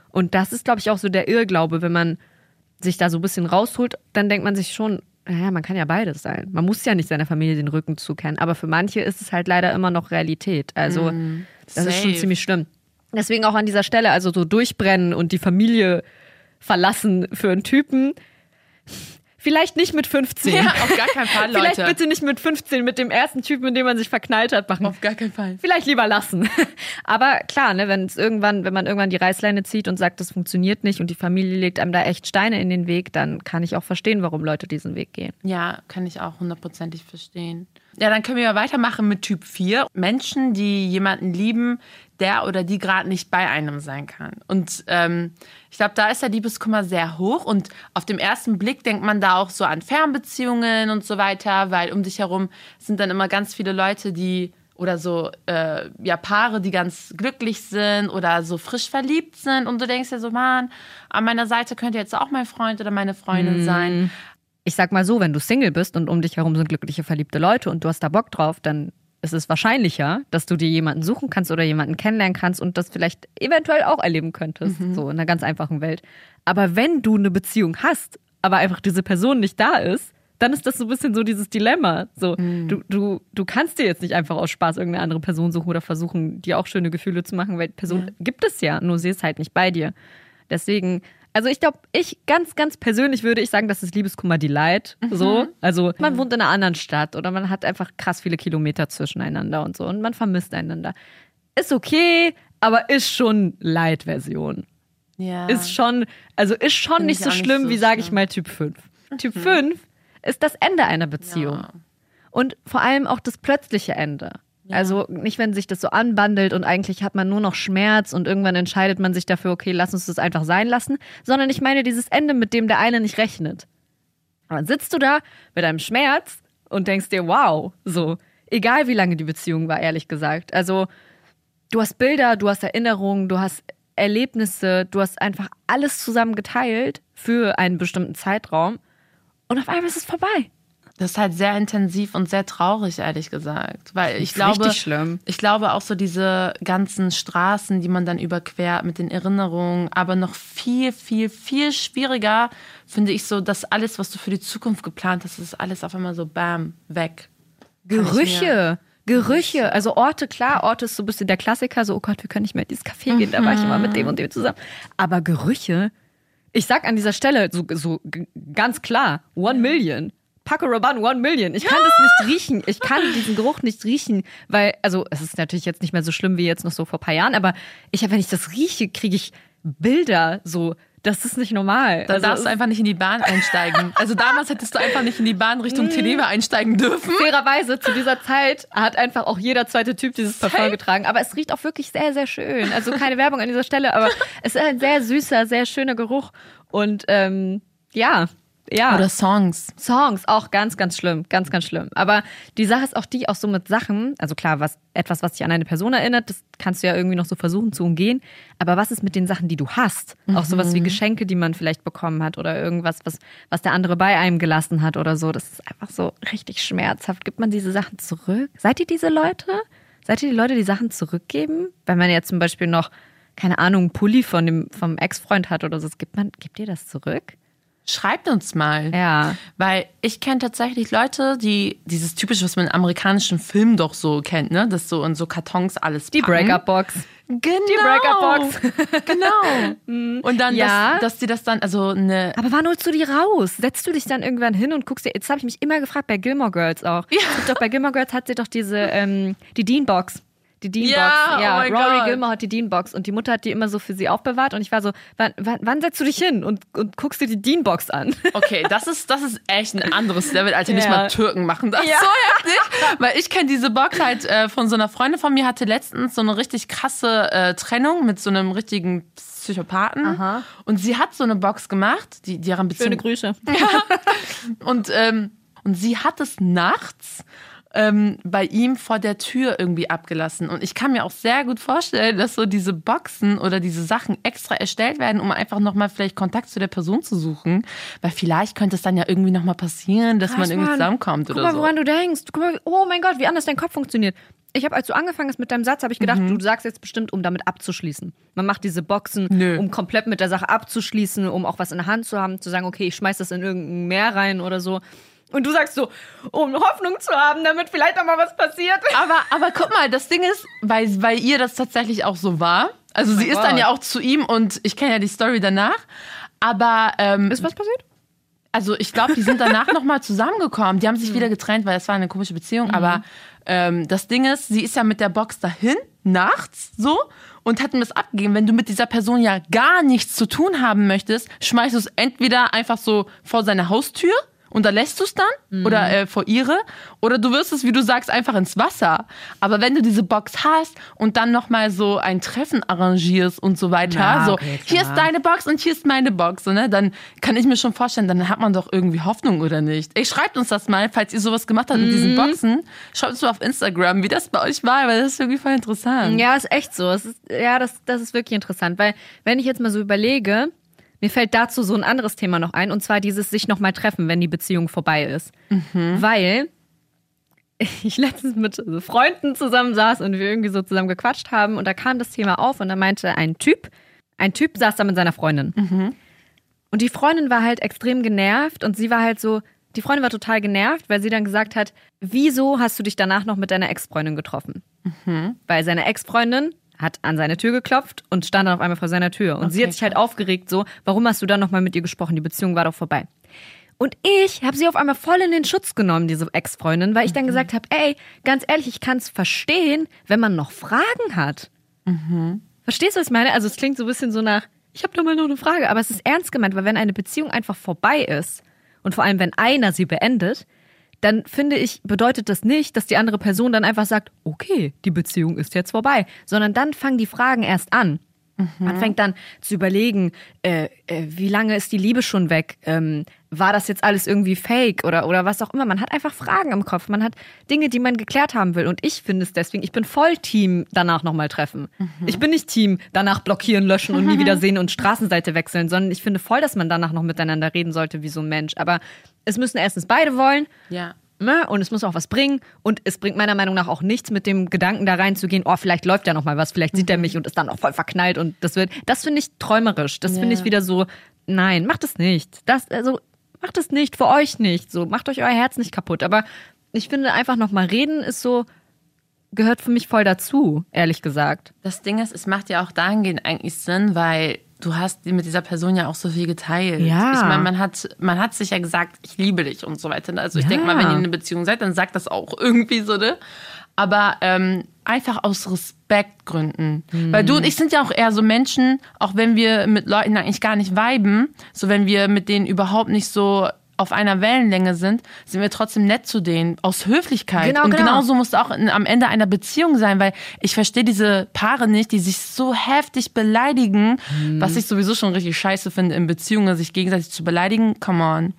Und das ist, glaube ich, auch so der Irrglaube, wenn man sich da so ein bisschen rausholt, dann denkt man sich schon, naja, man kann ja beides sein. Man muss ja nicht seiner Familie den Rücken zukennen. Aber für manche ist es halt leider immer noch Realität. Also, das ist schon safe. ziemlich schlimm. Deswegen auch an dieser Stelle, also so durchbrennen und die Familie verlassen für einen Typen. Vielleicht nicht mit 15. Ja, auf gar keinen Fall, (laughs) Vielleicht Leute. bitte nicht mit 15 mit dem ersten Typen, in dem man sich verknallt hat, machen. Auf gar keinen Fall. Vielleicht lieber lassen. (laughs) Aber klar, ne, wenn es irgendwann, wenn man irgendwann die Reißleine zieht und sagt, das funktioniert nicht und die Familie legt einem da echt Steine in den Weg, dann kann ich auch verstehen, warum Leute diesen Weg gehen. Ja, kann ich auch hundertprozentig verstehen. Ja, dann können wir weitermachen mit Typ 4. Menschen, die jemanden lieben, der oder die gerade nicht bei einem sein kann. Und ähm, ich glaube, da ist der Liebeskummer sehr hoch. Und auf dem ersten Blick denkt man da auch so an Fernbeziehungen und so weiter, weil um dich herum sind dann immer ganz viele Leute, die oder so äh, ja Paare, die ganz glücklich sind oder so frisch verliebt sind und du denkst ja so, Mann, an meiner Seite könnte jetzt auch mein Freund oder meine Freundin sein. Ich sag mal so, wenn du Single bist und um dich herum sind glückliche, verliebte Leute und du hast da Bock drauf, dann ist es wahrscheinlicher, dass du dir jemanden suchen kannst oder jemanden kennenlernen kannst und das vielleicht eventuell auch erleben könntest, so in einer ganz einfachen Welt. Aber wenn du eine Beziehung hast, aber einfach diese Person nicht da ist, dann ist das so ein bisschen so dieses Dilemma. So, du, du, du kannst dir jetzt nicht einfach aus Spaß irgendeine andere Person suchen oder versuchen, dir auch schöne Gefühle zu machen, weil Person gibt es ja, nur sie ist halt nicht bei dir. Deswegen, also ich glaube, ich ganz, ganz persönlich würde ich sagen, das ist Liebeskummer Delight. So. Also man wohnt in einer anderen Stadt oder man hat einfach krass viele Kilometer zwischeneinander und so und man vermisst einander. Ist okay, aber ist schon Light-Version. Ja. Ist schon, also ist schon Find nicht ich so auch nicht schlimm so wie, sage ich schlimm. mal, Typ 5. Typ 5 ist das Ende einer Beziehung. Ja. Und vor allem auch das plötzliche Ende. Also nicht, wenn sich das so anbandelt und eigentlich hat man nur noch Schmerz und irgendwann entscheidet man sich dafür, okay, lass uns das einfach sein lassen, sondern ich meine dieses Ende, mit dem der eine nicht rechnet. Dann sitzt du da mit einem Schmerz und denkst dir, wow, so, egal wie lange die Beziehung war, ehrlich gesagt. Also du hast Bilder, du hast Erinnerungen, du hast Erlebnisse, du hast einfach alles zusammen geteilt für einen bestimmten Zeitraum und auf einmal ist es vorbei. Das ist halt sehr intensiv und sehr traurig, ehrlich gesagt. Weil ich ist glaube, richtig schlimm. ich glaube auch so diese ganzen Straßen, die man dann überquert mit den Erinnerungen, aber noch viel, viel, viel schwieriger finde ich so, dass alles, was du für die Zukunft geplant hast, ist alles auf einmal so bam, weg. Kann Gerüche. Gerüche, also Orte, klar, Orte ist so ein bisschen der Klassiker, so, oh Gott, wir können nicht mehr in dieses Café gehen, da war ich immer mit dem und dem zusammen. Aber Gerüche, ich sag an dieser Stelle so, so ganz klar, One Million. Paco Rabanne, One Million. Ich kann das nicht (laughs) riechen. Ich kann diesen Geruch nicht riechen, weil, also, es ist natürlich jetzt nicht mehr so schlimm wie jetzt noch so vor ein paar Jahren, aber ich, wenn ich das rieche, kriege ich Bilder so. Das ist nicht normal. Da Also, darfst du einfach nicht in die Bahn einsteigen. Also damals hättest du einfach nicht in die Bahn Richtung (laughs) Teneva einsteigen dürfen. fairerweise zu dieser Zeit hat einfach auch jeder zweite Typ dieses Parfum getragen. Aber es riecht auch wirklich sehr, sehr schön. Also keine Werbung an dieser Stelle, aber (laughs) es ist ein sehr süßer, sehr schöner Geruch. Und ähm, ja, ja. Oder Songs. Songs, auch ganz, ganz schlimm, ganz, ganz schlimm. Aber die Sache ist auch die, auch so mit Sachen, also klar, was, etwas, was dich an eine Person erinnert, das kannst du ja irgendwie noch so versuchen zu umgehen. Aber was ist mit den Sachen, die du hast? Auch sowas wie Geschenke, die man vielleicht bekommen hat oder irgendwas, was, was der andere bei einem gelassen hat oder so. Das ist einfach so richtig schmerzhaft. Gibt man diese Sachen zurück? Seid ihr diese Leute? Seid ihr die Leute, die Sachen zurückgeben? Wenn man jetzt zum Beispiel noch, keine Ahnung, einen Pulli von dem, vom Ex-Freund hat oder so, gibt man, gibt ihr das zurück? Schreibt uns mal. Ja. Weil ich kenne tatsächlich Leute, die dieses typische, was man in amerikanischen Filmen doch so kennt, ne? Das so in so Kartons alles Die. Breakup-Box. Genau. Die Breakup-Box. (laughs) genau. Und dann, Ja. dass, dass die das dann, also eine. Aber wann holst du die raus? Setzt du dich dann irgendwann hin und guckst dir. Jetzt habe ich mich immer gefragt, bei Gilmore Girls auch. Ja. Doch bei Gilmore Girls hat sie doch diese, ähm, die Dean-Box. Die Dean-Box. Ja, oh mein Rory Gott. Gilmore hat die Dean-Box und die Mutter hat die immer so für sie aufbewahrt. Und ich war so, wann, wann, wann setzt du dich hin und, und guckst dir die Dean-Box an? (laughs) Okay, das ist, das ist echt ein anderes Level, Alter. Nicht Ja. mal Türken machen das Ja. so heftig. Weil ich kenne diese Box halt äh, von so einer Freundin von mir, hatte letztens so eine richtig krasse äh, Trennung mit so einem richtigen Psychopathen. Aha. Und sie hat so eine Box gemacht, die, deren Beziehung. Grüße. Und, ähm, und sie hat es nachts ähm, bei ihm vor der Tür irgendwie abgelassen. Und ich kann mir auch sehr gut vorstellen, dass so diese Boxen oder diese Sachen extra erstellt werden, um einfach nochmal vielleicht Kontakt zu der Person zu suchen. Weil vielleicht könnte es dann ja irgendwie nochmal passieren, dass man Krass, irgendwie Mann. zusammenkommt Guck oder mal, so. woran du denkst. Guck mal, oh mein Gott, wie anders dein Kopf funktioniert. Ich habe, als du angefangen hast mit deinem Satz, habe ich gedacht, du sagst jetzt bestimmt, um damit abzuschließen. Man macht diese Boxen, Nö. um komplett mit der Sache abzuschließen, um auch was in der Hand zu haben, zu sagen, okay, ich schmeiß das in irgendein Meer rein oder so. Und du sagst so, um Hoffnung zu haben, damit vielleicht noch mal was passiert. (laughs) Aber, aber guck mal, das Ding ist, weil, weil ihr das tatsächlich auch so war. Also sie ist dann Gott. ja auch zu ihm und ich kenne ja die Story danach. Aber ähm, Ist was passiert? Also ich glaube, die sind danach nochmal zusammengekommen. Die haben sich wieder getrennt, weil es war eine komische Beziehung. Aber ähm, das Ding ist, sie ist ja mit der Box dahin, nachts so, und hat ihm das abgegeben. Wenn du mit dieser Person ja gar nichts zu tun haben möchtest, schmeißt du es entweder einfach so vor seine Haustür und da lässt du es dann oder äh, vor ihre oder du wirst es, wie du sagst, einfach ins Wasser. Aber wenn du diese Box hast und dann nochmal so ein Treffen arrangierst und so weiter, Ja, so okay, hier ist deine Box und hier ist meine Box, so, ne? dann kann ich mir schon vorstellen, dann hat man doch irgendwie Hoffnung oder nicht. Ey, schreibt uns das mal, falls ihr sowas gemacht habt mit Mhm. diesen Boxen. Schreibt uns mal auf Instagram, wie das bei euch war, weil das ist irgendwie voll interessant. Ja, ist echt so. Ist, ja, das, das ist wirklich interessant, weil wenn ich jetzt mal so überlege, mir fällt dazu so ein anderes Thema noch ein, und zwar dieses sich nochmal treffen, wenn die Beziehung vorbei ist. Weil (laughs) ich letztens mit Freunden zusammen saß und wir irgendwie so zusammen gequatscht haben und da kam das Thema auf und da meinte ein Typ, ein Typ saß da mit seiner Freundin. Und die Freundin war halt extrem genervt und sie war halt so, die Freundin war total genervt, weil sie dann gesagt hat, wieso hast du dich danach noch mit deiner Ex-Freundin getroffen? Weil seine Ex-Freundin hat an seine Tür geklopft und stand dann auf einmal vor seiner Tür. Und sie Okay, hat sich halt aufgeregt so, warum hast du dann nochmal mit ihr gesprochen? Die Beziehung war doch vorbei. Und ich habe sie auf einmal voll in den Schutz genommen, diese Ex-Freundin, weil ich dann gesagt habe, ey, ganz ehrlich, ich kann es verstehen, wenn man noch Fragen hat. Verstehst du, was ich meine? Also es klingt so ein bisschen so nach, ich habe da mal noch eine Frage, aber es ist ernst gemeint, weil wenn eine Beziehung einfach vorbei ist und vor allem wenn einer sie beendet, dann finde ich, bedeutet das nicht, dass die andere Person dann einfach sagt, okay, die Beziehung ist jetzt vorbei, sondern dann fangen die Fragen erst an. Man fängt dann zu überlegen, äh, äh, wie lange ist die Liebe schon weg? Ähm, war das jetzt alles irgendwie fake oder, oder was auch immer? Man hat einfach Fragen im Kopf. Man hat Dinge, die man geklärt haben will. Und ich finde es deswegen, ich bin voll Team danach nochmal treffen. Ich bin nicht Team danach blockieren, löschen und nie (laughs) wieder sehen und Straßenseite wechseln, sondern ich finde voll, dass man danach noch miteinander reden sollte wie so ein Mensch. Aber es müssen erstens beide wollen. Ja. Ne? Und es muss auch was bringen. Und es bringt meiner Meinung nach auch nichts, mit dem Gedanken da reinzugehen, oh, vielleicht läuft ja noch mal was, vielleicht sieht er mich und ist dann auch voll verknallt und das wird. Das finde ich träumerisch. Das finde Ja. ich wieder so, nein, macht es nicht. Das, also, macht es nicht, für euch nicht. So, macht euch euer Herz nicht kaputt. Aber ich finde einfach noch mal reden ist so, gehört für mich voll dazu, ehrlich gesagt. Das Ding ist, es macht ja auch dahingehend eigentlich Sinn, weil du hast mit dieser Person ja auch so viel geteilt. Ja. Ich meine, man hat, man hat sich ja gesagt, ich liebe dich und so weiter. Also ich Ja. denke mal, wenn ihr in einer Beziehung seid, dann sagt das auch (laughs) irgendwie so, ne? Aber ähm, einfach aus Respektgründen. Weil du und ich sind ja auch eher so Menschen, auch wenn wir mit Leuten eigentlich gar nicht viben, so wenn wir mit denen überhaupt nicht so auf einer Wellenlänge sind, sind wir trotzdem nett zu denen, aus Höflichkeit. Genau, und genau. genauso muss es auch in, am Ende einer Beziehung sein, weil ich verstehe diese Paare nicht, die sich so heftig beleidigen, was ich sowieso schon richtig scheiße finde in Beziehungen, sich gegenseitig zu beleidigen. Come on.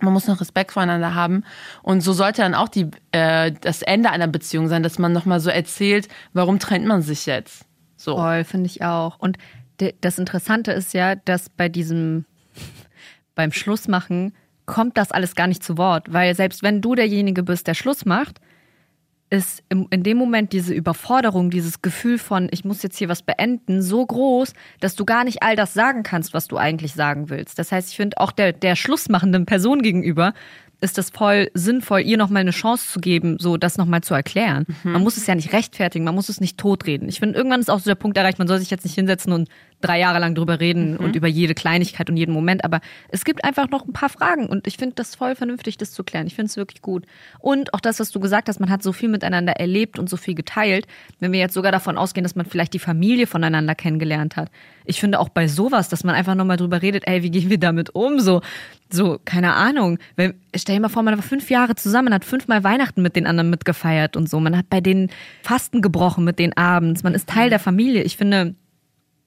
Man muss noch Respekt voreinander haben. Und so sollte dann auch die, äh, das Ende einer Beziehung sein, dass man nochmal so erzählt, warum trennt man sich jetzt? So. Voll, finde ich auch. Und das Interessante ist ja, dass bei diesem, (laughs) beim Schlussmachen kommt das alles gar nicht zu Wort. Weil selbst wenn du derjenige bist, der Schluss macht, ist in dem Moment diese Überforderung, dieses Gefühl von, ich muss jetzt hier was beenden, so groß, dass du gar nicht all das sagen kannst, was du eigentlich sagen willst. Das heißt, ich finde auch der, der schlussmachenden Person gegenüber ist das voll sinnvoll, ihr nochmal eine Chance zu geben, so das nochmal zu erklären. Mhm. Man muss es ja nicht rechtfertigen, man muss es nicht totreden. Ich finde, irgendwann ist auch so der Punkt erreicht, man soll sich jetzt nicht hinsetzen und drei Jahre lang drüber reden mhm. und über jede Kleinigkeit und jeden Moment, aber es gibt einfach noch ein paar Fragen und ich finde das voll vernünftig, das zu klären. Ich finde es wirklich gut. Und auch das, was du gesagt hast, man hat so viel miteinander erlebt und so viel geteilt. Wenn wir jetzt sogar davon ausgehen, dass man vielleicht die Familie voneinander kennengelernt hat. Ich finde auch bei sowas, dass man einfach nochmal drüber redet, ey, wie gehen wir damit um? So, so, keine Ahnung. Wenn, stell dir mal vor, man war fünf Jahre zusammen, hat fünfmal Weihnachten mit den anderen mitgefeiert und so. Man hat bei denen Fasten gebrochen mit den abends. Man ist Teil der Familie. Ich finde,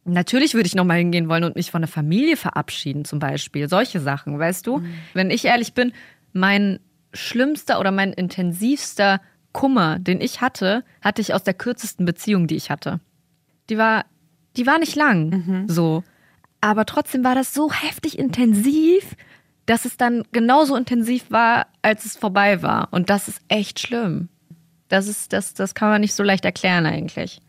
Natürlich würde ich nochmal hingehen wollen und mich von der Familie verabschieden, zum Beispiel. Solche Sachen, weißt du? Mhm. Wenn ich ehrlich bin, mein schlimmster oder mein intensivster Kummer, den ich hatte, hatte ich aus der kürzesten Beziehung, die ich hatte. Die war, die war nicht lang, mhm. so. Aber trotzdem war das so heftig intensiv, dass es dann genauso intensiv war, als es vorbei war. Und das ist echt schlimm. Das ist, das, das kann man nicht so leicht erklären eigentlich.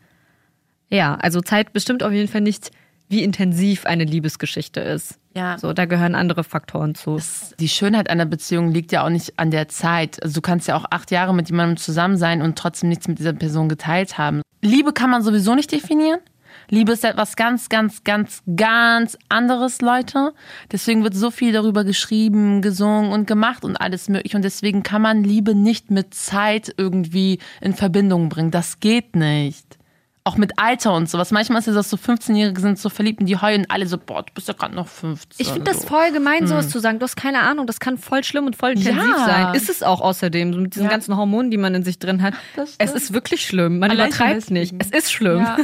Ja, also Zeit bestimmt auf jeden Fall nicht, wie intensiv eine Liebesgeschichte ist. Ja. So, da gehören andere Faktoren zu. Das, die Schönheit einer Beziehung liegt ja auch nicht an der Zeit. Also du kannst ja auch acht Jahre mit jemandem zusammen sein und trotzdem nichts mit dieser Person geteilt haben. Liebe kann man sowieso nicht definieren. Liebe ist etwas ganz, ganz, ganz, ganz anderes, Leute. Deswegen wird so viel darüber geschrieben, gesungen und gemacht und alles möglich. Und deswegen kann man Liebe nicht mit Zeit irgendwie in Verbindung bringen. Das geht nicht auch mit Alter und sowas. Manchmal ist es dass so 15-Jährige sind so verliebt und die heulen alle so, boah, du bist ja gerade noch 15. Ich finde das voll gemein, sowas hm. zu sagen. Du hast keine Ahnung, das kann voll schlimm und voll intensiv ja. sein. Ist es auch außerdem, so mit diesen ja. ganzen Hormonen, die man in sich drin hat. Es ist wirklich schlimm. Man Allein übertreibt nicht. Es ist schlimm. Ja.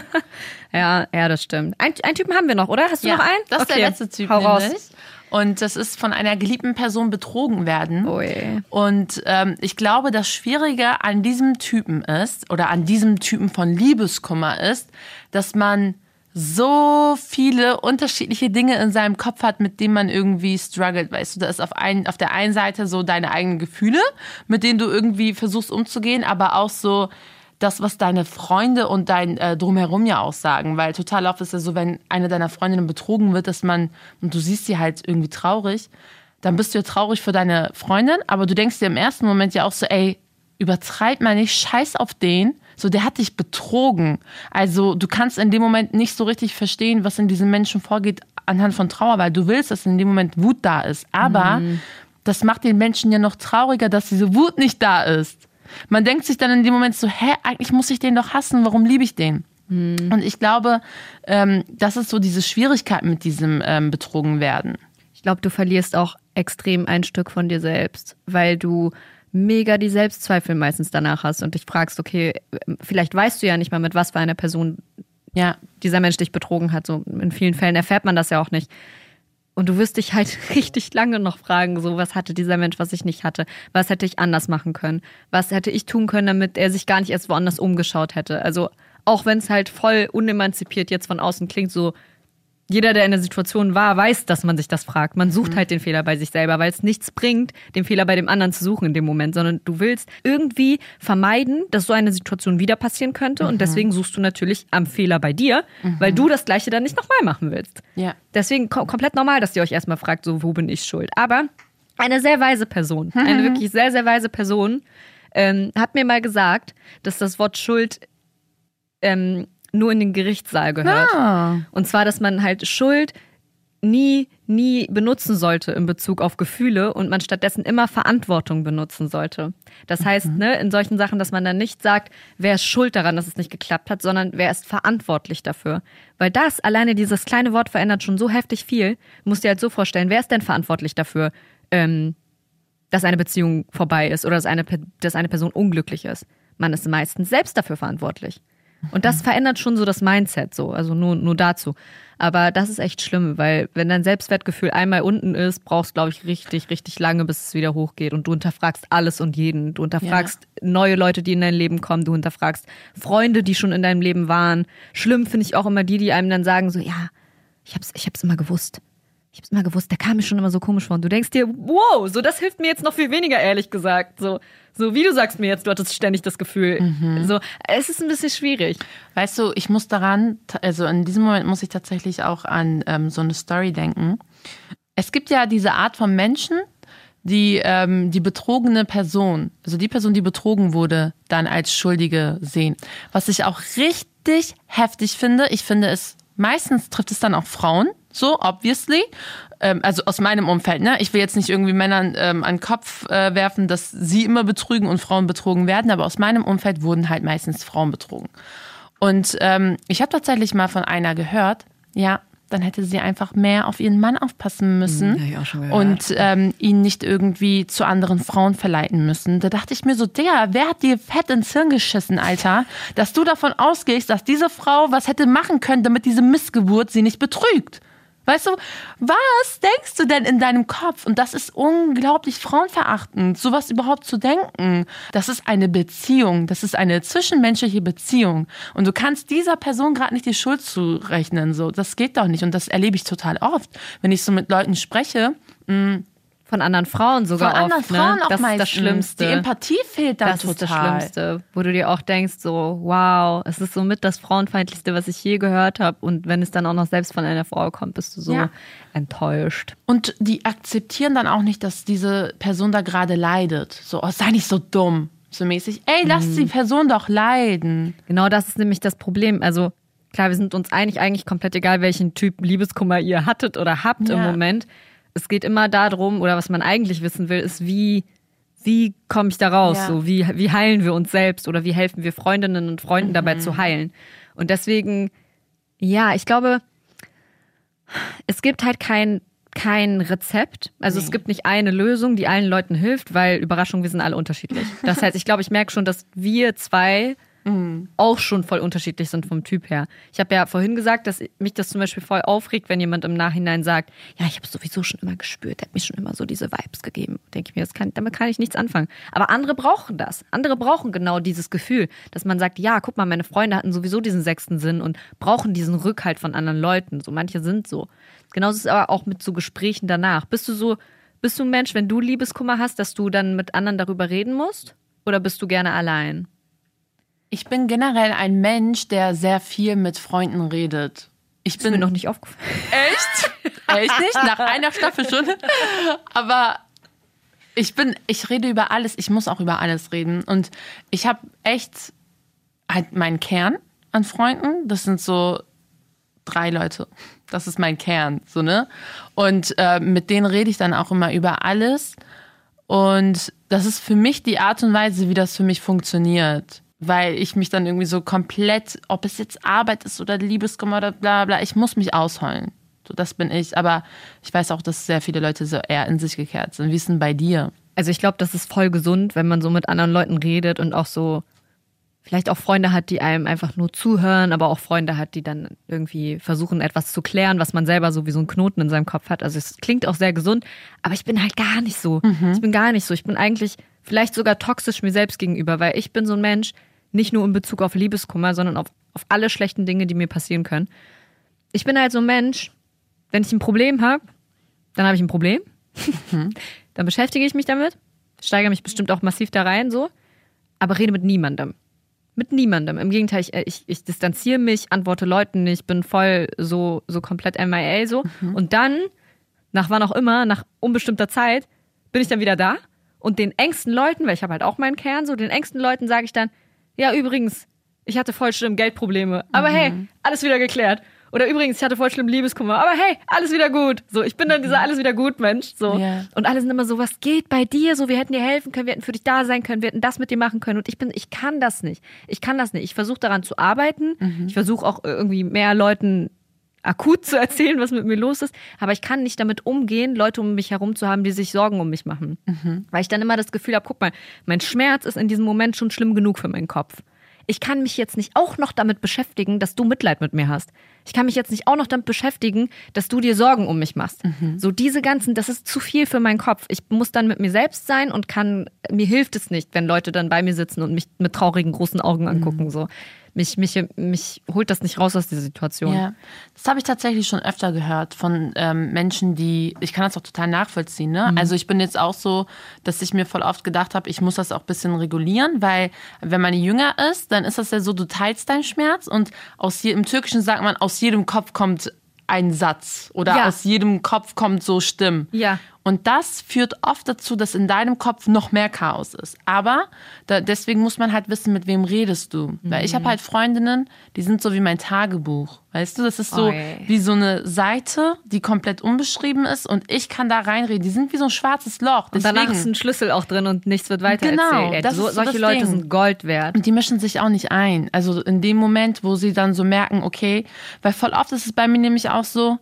(laughs) ja, ja, das stimmt. Ein, einen Typen haben wir noch, oder? Hast du noch einen? Das ist okay. der letzte Typ. Hau nämlich. Und das ist von einer geliebten Person betrogen werden. Ui. Und ähm, ich glaube, das Schwierige an diesem Typen ist, oder an diesem Typen von Liebeskummer ist, dass man so viele unterschiedliche Dinge in seinem Kopf hat, mit denen man irgendwie struggelt. Weißt du, da ist auf, ein, auf der einen Seite so deine eigenen Gefühle, mit denen du irgendwie versuchst umzugehen, aber auch so das, was deine Freunde und dein äh, Drumherum ja auch sagen. Weil total oft ist es ja so, wenn eine deiner Freundinnen betrogen wird, dass man, und du siehst sie halt irgendwie traurig, dann bist du ja traurig für deine Freundin, aber du denkst dir im ersten Moment ja auch so, ey, übertreib mal nicht, scheiß auf den. So, der hat dich betrogen. Also, du kannst in dem Moment nicht so richtig verstehen, was in diesem Menschen vorgeht anhand von Trauer, weil du willst, dass in dem Moment Wut da ist. Aber mhm. das macht den Menschen ja noch trauriger, dass diese Wut nicht da ist. Man denkt sich dann in dem Moment so, hä, eigentlich muss ich den doch hassen, warum liebe ich den? Mhm. Und ich glaube, ähm, das ist so diese Schwierigkeit mit diesem ähm, betrogen werden. Ich glaube, du verlierst auch extrem ein Stück von dir selbst, weil du mega die Selbstzweifel meistens danach hast und dich fragst, okay, vielleicht weißt du ja nicht mal, mit was für einer Person ja. dieser Mensch dich betrogen hat. So in vielen Fällen erfährt man das ja auch nicht. Und du wirst dich halt (laughs) richtig lange noch fragen, so, was hatte dieser Mensch, was ich nicht hatte? Was hätte ich anders machen können? Was hätte ich tun können, damit er sich gar nicht erst woanders umgeschaut hätte? Also, auch wenn es halt voll unemanzipiert jetzt von außen klingt, so, jeder, der in der Situation war, weiß, dass man sich das fragt. Man sucht mhm. halt den Fehler bei sich selber, weil es nichts bringt, den Fehler bei dem anderen zu suchen in dem Moment, sondern du willst irgendwie vermeiden, dass so eine Situation wieder passieren könnte mhm. und deswegen suchst du natürlich am Fehler bei dir, mhm. weil du das Gleiche dann nicht nochmal machen willst. Ja. Deswegen kom komplett normal, dass ihr euch erstmal fragt, so, wo bin ich schuld? Aber eine sehr weise Person, eine wirklich sehr, sehr weise Person, ähm, hat mir mal gesagt, dass das Wort Schuld ähm, nur in den Gerichtssaal gehört. Ah. Und zwar, dass man halt Schuld nie, nie benutzen sollte in Bezug auf Gefühle und man stattdessen immer Verantwortung benutzen sollte. Das mhm. heißt, ne, in solchen Sachen, dass man dann nicht sagt, wer ist schuld daran, dass es nicht geklappt hat, sondern wer ist verantwortlich dafür. Weil das, alleine dieses kleine Wort verändert schon so heftig viel. Du musst dir halt so vorstellen, wer ist denn verantwortlich dafür, ähm, dass eine Beziehung vorbei ist oder dass eine, dass eine Person unglücklich ist? Man ist meistens selbst dafür verantwortlich. Und das verändert schon so das Mindset so, also nur, nur dazu. Aber das ist echt schlimm, weil wenn dein Selbstwertgefühl einmal unten ist, brauchst du, glaube ich, richtig, richtig lange, bis es wieder hochgeht. Und du hinterfragst alles und jeden. Du hinterfragst ja. neue Leute, die in dein Leben kommen. Du hinterfragst Freunde, die schon in deinem Leben waren. Schlimm finde ich auch immer die, die einem dann sagen so, ja, ich hab's, ich hab's immer gewusst. Ich hab's immer gewusst, der kam mir schon immer so komisch vor. Und du denkst dir, wow, so das hilft mir jetzt noch viel weniger, ehrlich gesagt. So, so wie du sagst mir jetzt, du hattest ständig das Gefühl. Mhm. So, es ist ein bisschen schwierig. Weißt du, ich muss daran, also in diesem Moment muss ich tatsächlich auch an ähm, so eine Story denken. Es gibt ja diese Art von Menschen, die ähm, die betrogene Person, also die Person, die betrogen wurde, dann als Schuldige sehen. Was ich auch richtig heftig finde. Ich finde es, meistens trifft es dann auch Frauen, so, obviously. Ähm, also aus meinem Umfeld, ne? Ich will jetzt nicht irgendwie Männern ähm, an den Kopf äh, werfen, dass sie immer betrügen und Frauen betrogen werden, aber aus meinem Umfeld wurden halt meistens Frauen betrogen. Und ähm, ich habe tatsächlich mal von einer gehört, ja, dann hätte sie einfach mehr auf ihren Mann aufpassen müssen Hm, und ähm, ihn nicht irgendwie zu anderen Frauen verleiten müssen. Da dachte ich mir so, der, wer hat dir fett ins Hirn geschissen, Alter, dass du davon ausgehst, dass diese Frau was hätte machen können, damit diese Missgeburt sie nicht betrügt. Weißt du, was denkst du denn in deinem Kopf? Und das ist unglaublich frauenverachtend, sowas überhaupt zu denken. Das ist eine Beziehung, das ist eine zwischenmenschliche Beziehung. Und du kannst dieser Person gerade nicht die Schuld zurechnen. So, das geht doch nicht. Und das erlebe ich total oft, wenn ich so mit Leuten spreche. Von anderen Frauen sogar Von anderen oft, Frauen ne? auch Das meistens. ist das Schlimmste. Die Empathie fehlt dann das total. ist das Schlimmste, wo du dir auch denkst, so, wow, es ist somit das Frauenfeindlichste, was ich je gehört habe. Und wenn es dann auch noch selbst von einer Frau kommt, bist du so Ja. enttäuscht. Und die akzeptieren dann auch nicht, dass diese Person da gerade leidet. So, oh, sei nicht so dumm. So mäßig, ey, lass Mhm. die Person doch leiden. Genau das ist nämlich das Problem. Also klar, wir sind uns einig, eigentlich komplett egal, welchen Typ Liebeskummer ihr hattet oder habt im Ja. Moment. Es geht immer darum, oder was man eigentlich wissen will, ist, wie, wie komme ich da raus? Ja. So, wie, wie heilen wir uns selbst oder wie helfen wir Freundinnen und Freunden dabei Mhm. zu heilen? Und deswegen, ja, ich glaube, es gibt halt kein, kein Rezept. Also es gibt nicht eine Lösung, die allen Leuten hilft, weil Überraschung, wir sind alle unterschiedlich. Das heißt, ich glaube, ich merke schon, dass wir zwei auch schon voll unterschiedlich sind vom Typ her. Ich habe ja vorhin gesagt, dass mich das zum Beispiel voll aufregt, wenn jemand im Nachhinein sagt, ja, ich habe sowieso schon immer gespürt, der hat mir schon immer so diese Vibes gegeben. Denke ich mir, kann, damit kann ich nichts anfangen. Aber andere brauchen das. Andere brauchen genau dieses Gefühl, dass man sagt, ja, guck mal, meine Freunde hatten sowieso diesen sechsten Sinn und brauchen diesen Rückhalt von anderen Leuten. So manche sind so. Genauso ist es aber auch mit so Gesprächen danach. Bist du so, bist du ein Mensch, wenn du Liebeskummer hast, dass du dann mit anderen darüber reden musst? Oder bist du gerne allein? Ich bin generell ein Mensch, der sehr viel mit Freunden redet. Ich Ist mir bin noch nicht aufgefallen. echt, echt nicht nach einer Staffel schon, aber ich bin, ich rede über alles. Ich muss auch über alles reden und ich habe echt halt meinen Kern an Freunden. Das sind so drei Leute. Das ist mein Kern, so ne. Und äh, mit denen rede ich dann auch immer über alles. Und das ist für mich die Art und Weise, wie das für mich funktioniert. Weil ich mich dann irgendwie so komplett, ob es jetzt Arbeit ist oder Liebeskummer oder bla bla, ich muss mich ausheulen. So, das bin ich. Aber ich weiß auch, dass sehr viele Leute so eher in sich gekehrt sind. Wie ist denn bei dir? Also ich glaube, das ist voll gesund, wenn man so mit anderen Leuten redet und auch so vielleicht auch Freunde hat, die einem einfach nur zuhören, aber auch Freunde hat, die dann irgendwie versuchen, etwas zu klären, was man selber so wie so einen Knoten in seinem Kopf hat. Also es klingt auch sehr gesund, aber ich bin halt gar nicht so. Ich bin gar nicht so. Ich bin eigentlich vielleicht sogar toxisch mir selbst gegenüber, weil ich bin so ein Mensch, nicht nur in Bezug auf Liebeskummer, sondern auf, auf alle schlechten Dinge, die mir passieren können. Ich bin halt so ein Mensch, wenn ich ein Problem habe, dann habe ich ein Problem. (laughs) dann beschäftige ich mich damit, steigere mich bestimmt auch massiv da rein, so, aber rede mit niemandem. Mit niemandem. Im Gegenteil, ich, ich, ich distanziere mich, antworte Leuten nicht, bin voll so, so komplett MIA so. Und dann, nach wann auch immer, nach unbestimmter Zeit, bin ich dann wieder da. Und den engsten Leuten, weil ich habe halt auch meinen Kern, so den engsten Leuten sage ich dann, ja, übrigens, ich hatte voll schlimm Geldprobleme. Aber hey, alles wieder geklärt. Oder übrigens, ich hatte voll schlimm Liebeskummer. Aber hey, alles wieder gut. So, ich bin dann dieser alles wieder gut Mensch. So. Ja. Und alle sind immer so, was geht bei dir? So, wir hätten dir helfen können, wir hätten für dich da sein können, wir hätten das mit dir machen können. Und ich bin, ich kann das nicht. Ich kann das nicht. Ich versuche daran zu arbeiten. Ich versuche auch irgendwie mehr Leuten akut zu erzählen, was mit mir los ist. Aber ich kann nicht damit umgehen, Leute um mich herum zu haben, die sich Sorgen um mich machen. Weil ich dann immer das Gefühl habe, guck mal, mein Schmerz ist in diesem Moment schon schlimm genug für meinen Kopf. Ich kann mich jetzt nicht auch noch damit beschäftigen, dass du Mitleid mit mir hast. Ich kann mich jetzt nicht auch noch damit beschäftigen, dass du dir Sorgen um mich machst. So diese ganzen, das ist zu viel für meinen Kopf. Ich muss dann mit mir selbst sein und kann, mir hilft es nicht, wenn Leute dann bei mir sitzen und mich mit traurigen großen Augen angucken. So, mich, mich, mich holt das nicht raus aus der Situation. Ja, das habe ich tatsächlich schon öfter gehört von ähm, Menschen, die, ich kann das auch total nachvollziehen. Ne? Mhm. Also ich bin jetzt auch so, dass ich mir voll oft gedacht habe, ich muss das auch ein bisschen regulieren, weil wenn man jünger ist, dann ist das ja so, du teilst deinen Schmerz und aus je, im Türkischen sagt man, aus jedem Kopf kommt ein Satz oder Ja. aus jedem Kopf kommt so Stimmen. Ja. Und das führt oft dazu, dass in deinem Kopf noch mehr Chaos ist. Aber da, deswegen muss man halt wissen, mit wem redest du. Weil ich Mhm. habe halt Freundinnen, die sind so wie mein Tagebuch. Weißt du, das ist so Oi. wie so eine Seite, die komplett unbeschrieben ist und ich kann da reinreden. Die sind wie so ein schwarzes Loch. Und danach Deswegen. ist ein Schlüssel auch drin und nichts wird weiter Genau, erzählt. So, solche das Leute Ding. sind Gold wert. Und die mischen sich auch nicht ein. Also in dem Moment, wo sie dann so merken, okay, weil voll oft ist es bei mir nämlich auch so,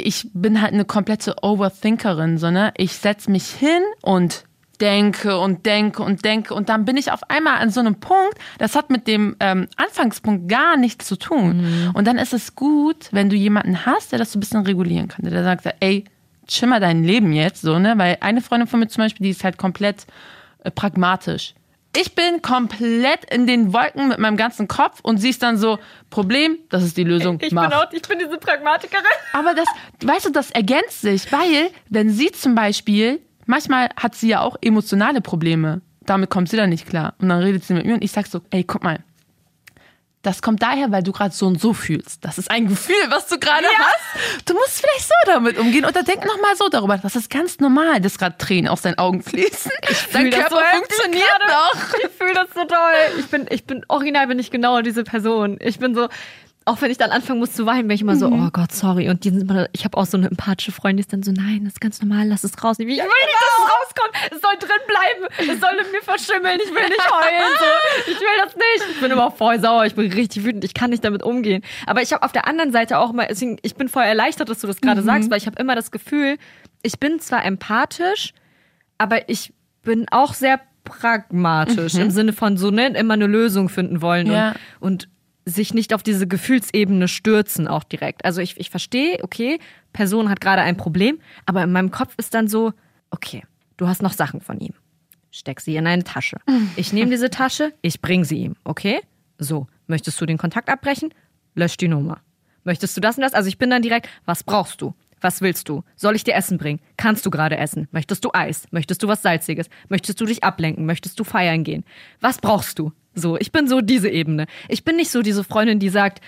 ich bin halt eine komplette Overthinkerin, so, ne? Ich setze mich hin und denke und denke und denke und dann bin ich auf einmal an so einem Punkt, das hat mit dem ähm, Anfangspunkt gar nichts zu tun. Und dann ist es gut, wenn du jemanden hast, der das so ein bisschen regulieren kann, der sagt, ey, chill mal dein Leben jetzt, so, ne? Weil eine Freundin von mir zum Beispiel, die ist halt komplett äh, pragmatisch. Ich bin komplett in den Wolken mit meinem ganzen Kopf und sie ist dann so, Problem, das ist die Lösung, mach. ich bin diese Pragmatikerin. (laughs) Aber das, weißt du, das ergänzt sich, weil, wenn sie zum Beispiel, manchmal hat sie ja auch emotionale Probleme. Damit kommt sie dann nicht klar. Und dann redet sie mit mir und ich sag so, ey, guck mal. Das kommt daher, weil du gerade so und so fühlst. Das ist ein Gefühl, was du gerade hast. Du musst vielleicht so damit umgehen oder denk noch mal so darüber. Das ist ganz normal, dass gerade Tränen aus deinen Augen fließen. Dein Körper so funktioniert noch. Ich fühle das so toll. Ich bin, ich bin, original bin ich genau diese Person. Ich bin so, auch wenn ich dann anfangen muss zu weinen, bin ich immer so, Mhm. oh Gott, sorry. Und die sind immer, ich habe auch so eine empathische Freundin, die ist dann so, nein, das ist ganz normal, lass es raus. Ich will nicht, dass es rauskommt. Es soll drin bleiben. Es soll in mir verschimmeln. Ich will nicht heulen. So. Ich will das nicht. Ich bin immer voll sauer. Ich bin richtig wütend. Ich kann nicht damit umgehen. Aber ich habe auf der anderen Seite auch mal, deswegen, ich bin voll erleichtert, dass du das Mhm. gerade sagst, weil ich habe immer das Gefühl, ich bin zwar empathisch, aber ich bin auch sehr pragmatisch im Sinne von so ne, immer eine Lösung finden wollen Ja. und, und sich nicht auf diese Gefühlsebene stürzen auch direkt. Also ich, ich verstehe, okay, Person hat gerade ein Problem, aber in meinem Kopf ist dann so, okay, du hast noch Sachen von ihm. Steck sie in eine Tasche. Ich nehme diese Tasche, ich bringe sie ihm, okay? So, möchtest du den Kontakt abbrechen? Lösch die Nummer. Möchtest du das und das? Also ich bin dann direkt, was brauchst du? Was willst du? Soll ich dir Essen bringen? Kannst du gerade essen? Möchtest du Eis? Möchtest du was Salziges? Möchtest du dich ablenken? Möchtest du feiern gehen? Was brauchst du? So, ich bin so diese Ebene. Ich bin nicht so diese Freundin, die sagt,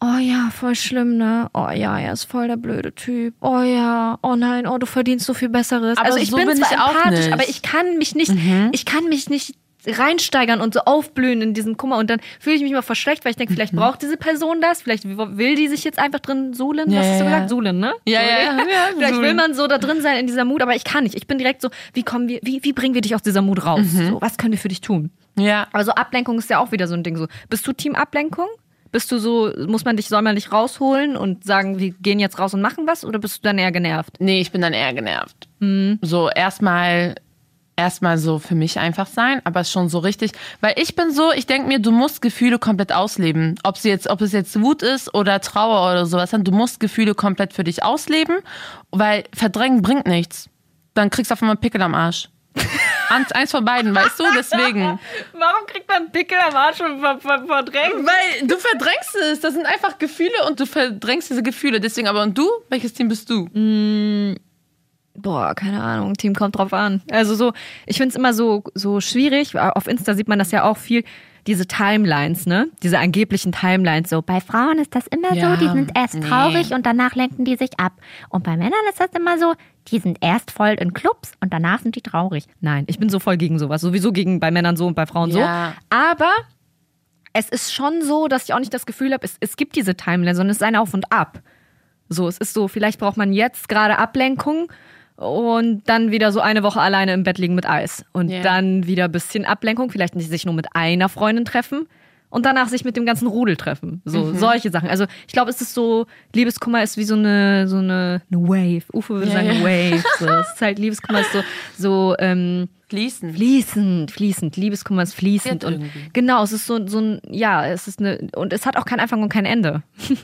oh ja, voll schlimm, ne? Oh ja, er ist voll der blöde Typ. Oh ja, oh nein, oh, du verdienst so viel Besseres. Aber also ich so bin, bin zwar ich empathisch, nicht. aber ich kann mich nicht, ich kann mich nicht reinsteigern und so aufblühen in diesem Kummer und dann fühle ich mich immer verschlecht, weil ich denke, vielleicht braucht diese Person das, vielleicht will die sich jetzt einfach drin suhlen, Ja, was hast du ja, gesagt? ja. Suhlen, ne? Ja, ja, ja. (laughs) Vielleicht will man so da drin sein in dieser Mut, aber ich kann nicht. Ich bin direkt so, wie kommen wir, wie, wie bringen wir dich aus dieser Mut raus? So, was können wir für dich tun? Ja. Also Ablenkung ist ja auch wieder so ein Ding. So, bist du Team Ablenkung? Bist du so, muss man dich, soll man dich rausholen und sagen, wir gehen jetzt raus und machen was? Oder bist du dann eher genervt? Nee, ich bin dann eher genervt. So erstmal erstmal so für mich einfach sein, aber schon so richtig, weil ich bin so, ich denke mir, du musst Gefühle komplett ausleben. Ob sie jetzt ob es jetzt Wut ist oder Trauer oder sowas, du musst Gefühle komplett für dich ausleben, weil verdrängen bringt nichts. Dann kriegst du auf einmal einen Pickel am Arsch. (laughs) Eins, eins von beiden, weißt du? Deswegen. (laughs) Warum kriegt man Pickel am Arsch und ver ver verdrängt? Weil du verdrängst es. Das sind einfach Gefühle und du verdrängst diese Gefühle. Deswegen, aber und du? Welches Team bist du? Boah, keine Ahnung, Team kommt drauf an. Also so, ich finde es immer so, so schwierig. Auf Insta sieht man das ja auch viel, diese Timelines, ne? Diese angeblichen Timelines. So, bei Frauen ist das immer Ja, so, die sind erst nee. traurig und danach lenken die sich ab. Und bei Männern ist das immer so, die sind erst voll in Clubs und danach sind die traurig. Nein, ich bin so voll gegen sowas. Sowieso gegen bei Männern so und bei Frauen Ja. so. Aber es ist schon so, dass ich auch nicht das Gefühl habe, es, es gibt diese Timeline, sondern es ist ein Auf und Ab. So, es ist so, vielleicht braucht man jetzt gerade Ablenkung und dann wieder so eine Woche alleine im Bett liegen mit Eis. Und Ja. dann wieder ein bisschen Ablenkung, vielleicht nicht sich nur mit einer Freundin treffen und danach sich mit dem ganzen Rudel treffen. So, Mhm. solche Sachen. Also ich glaube, es ist so, Liebeskummer ist wie so eine, so eine, eine Wave. Ufe würde Ja, sagen, eine Wave. So. Es ist halt, Liebeskummer ist so, so ähm, Fließen. Fließend, fließend. Liebeskummer ist fließend. Und irgendwie. genau, es ist so, so ein, ja, es ist eine, und es hat auch keinen Anfang und kein Ende. (laughs)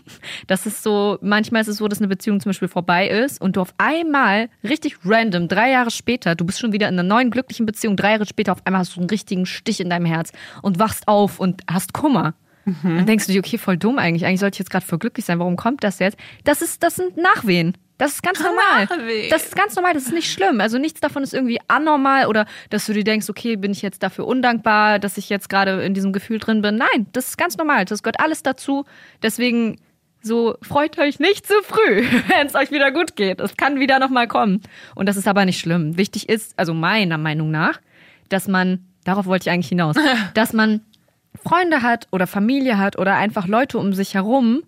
Das ist so, manchmal ist es so, dass eine Beziehung zum Beispiel vorbei ist und du auf einmal, richtig random, drei Jahre später, du bist schon wieder in einer neuen glücklichen Beziehung, drei Jahre später auf einmal hast du einen richtigen Stich in deinem Herz und wachst auf und hast Kummer. Dann denkst du dir, okay, voll dumm eigentlich. Eigentlich sollte ich jetzt gerade voll glücklich sein. Warum kommt das jetzt? Das ist, das sind Nachwehen. Das ist ganz normal. Nachwehen. Das ist ganz normal, das ist nicht schlimm. Also nichts davon ist irgendwie anormal oder dass du dir denkst, okay, bin ich jetzt dafür undankbar, dass ich jetzt gerade in diesem Gefühl drin bin. Nein, das ist ganz normal. Das gehört alles dazu. Deswegen so freut euch nicht zu früh, (laughs) wenn es euch wieder gut geht. Es kann wieder nochmal kommen. Und das ist aber nicht schlimm. Wichtig ist, also meiner Meinung nach, dass man, darauf wollte ich eigentlich hinaus, (laughs) dass man Freunde hat oder Familie hat oder einfach Leute um sich herum,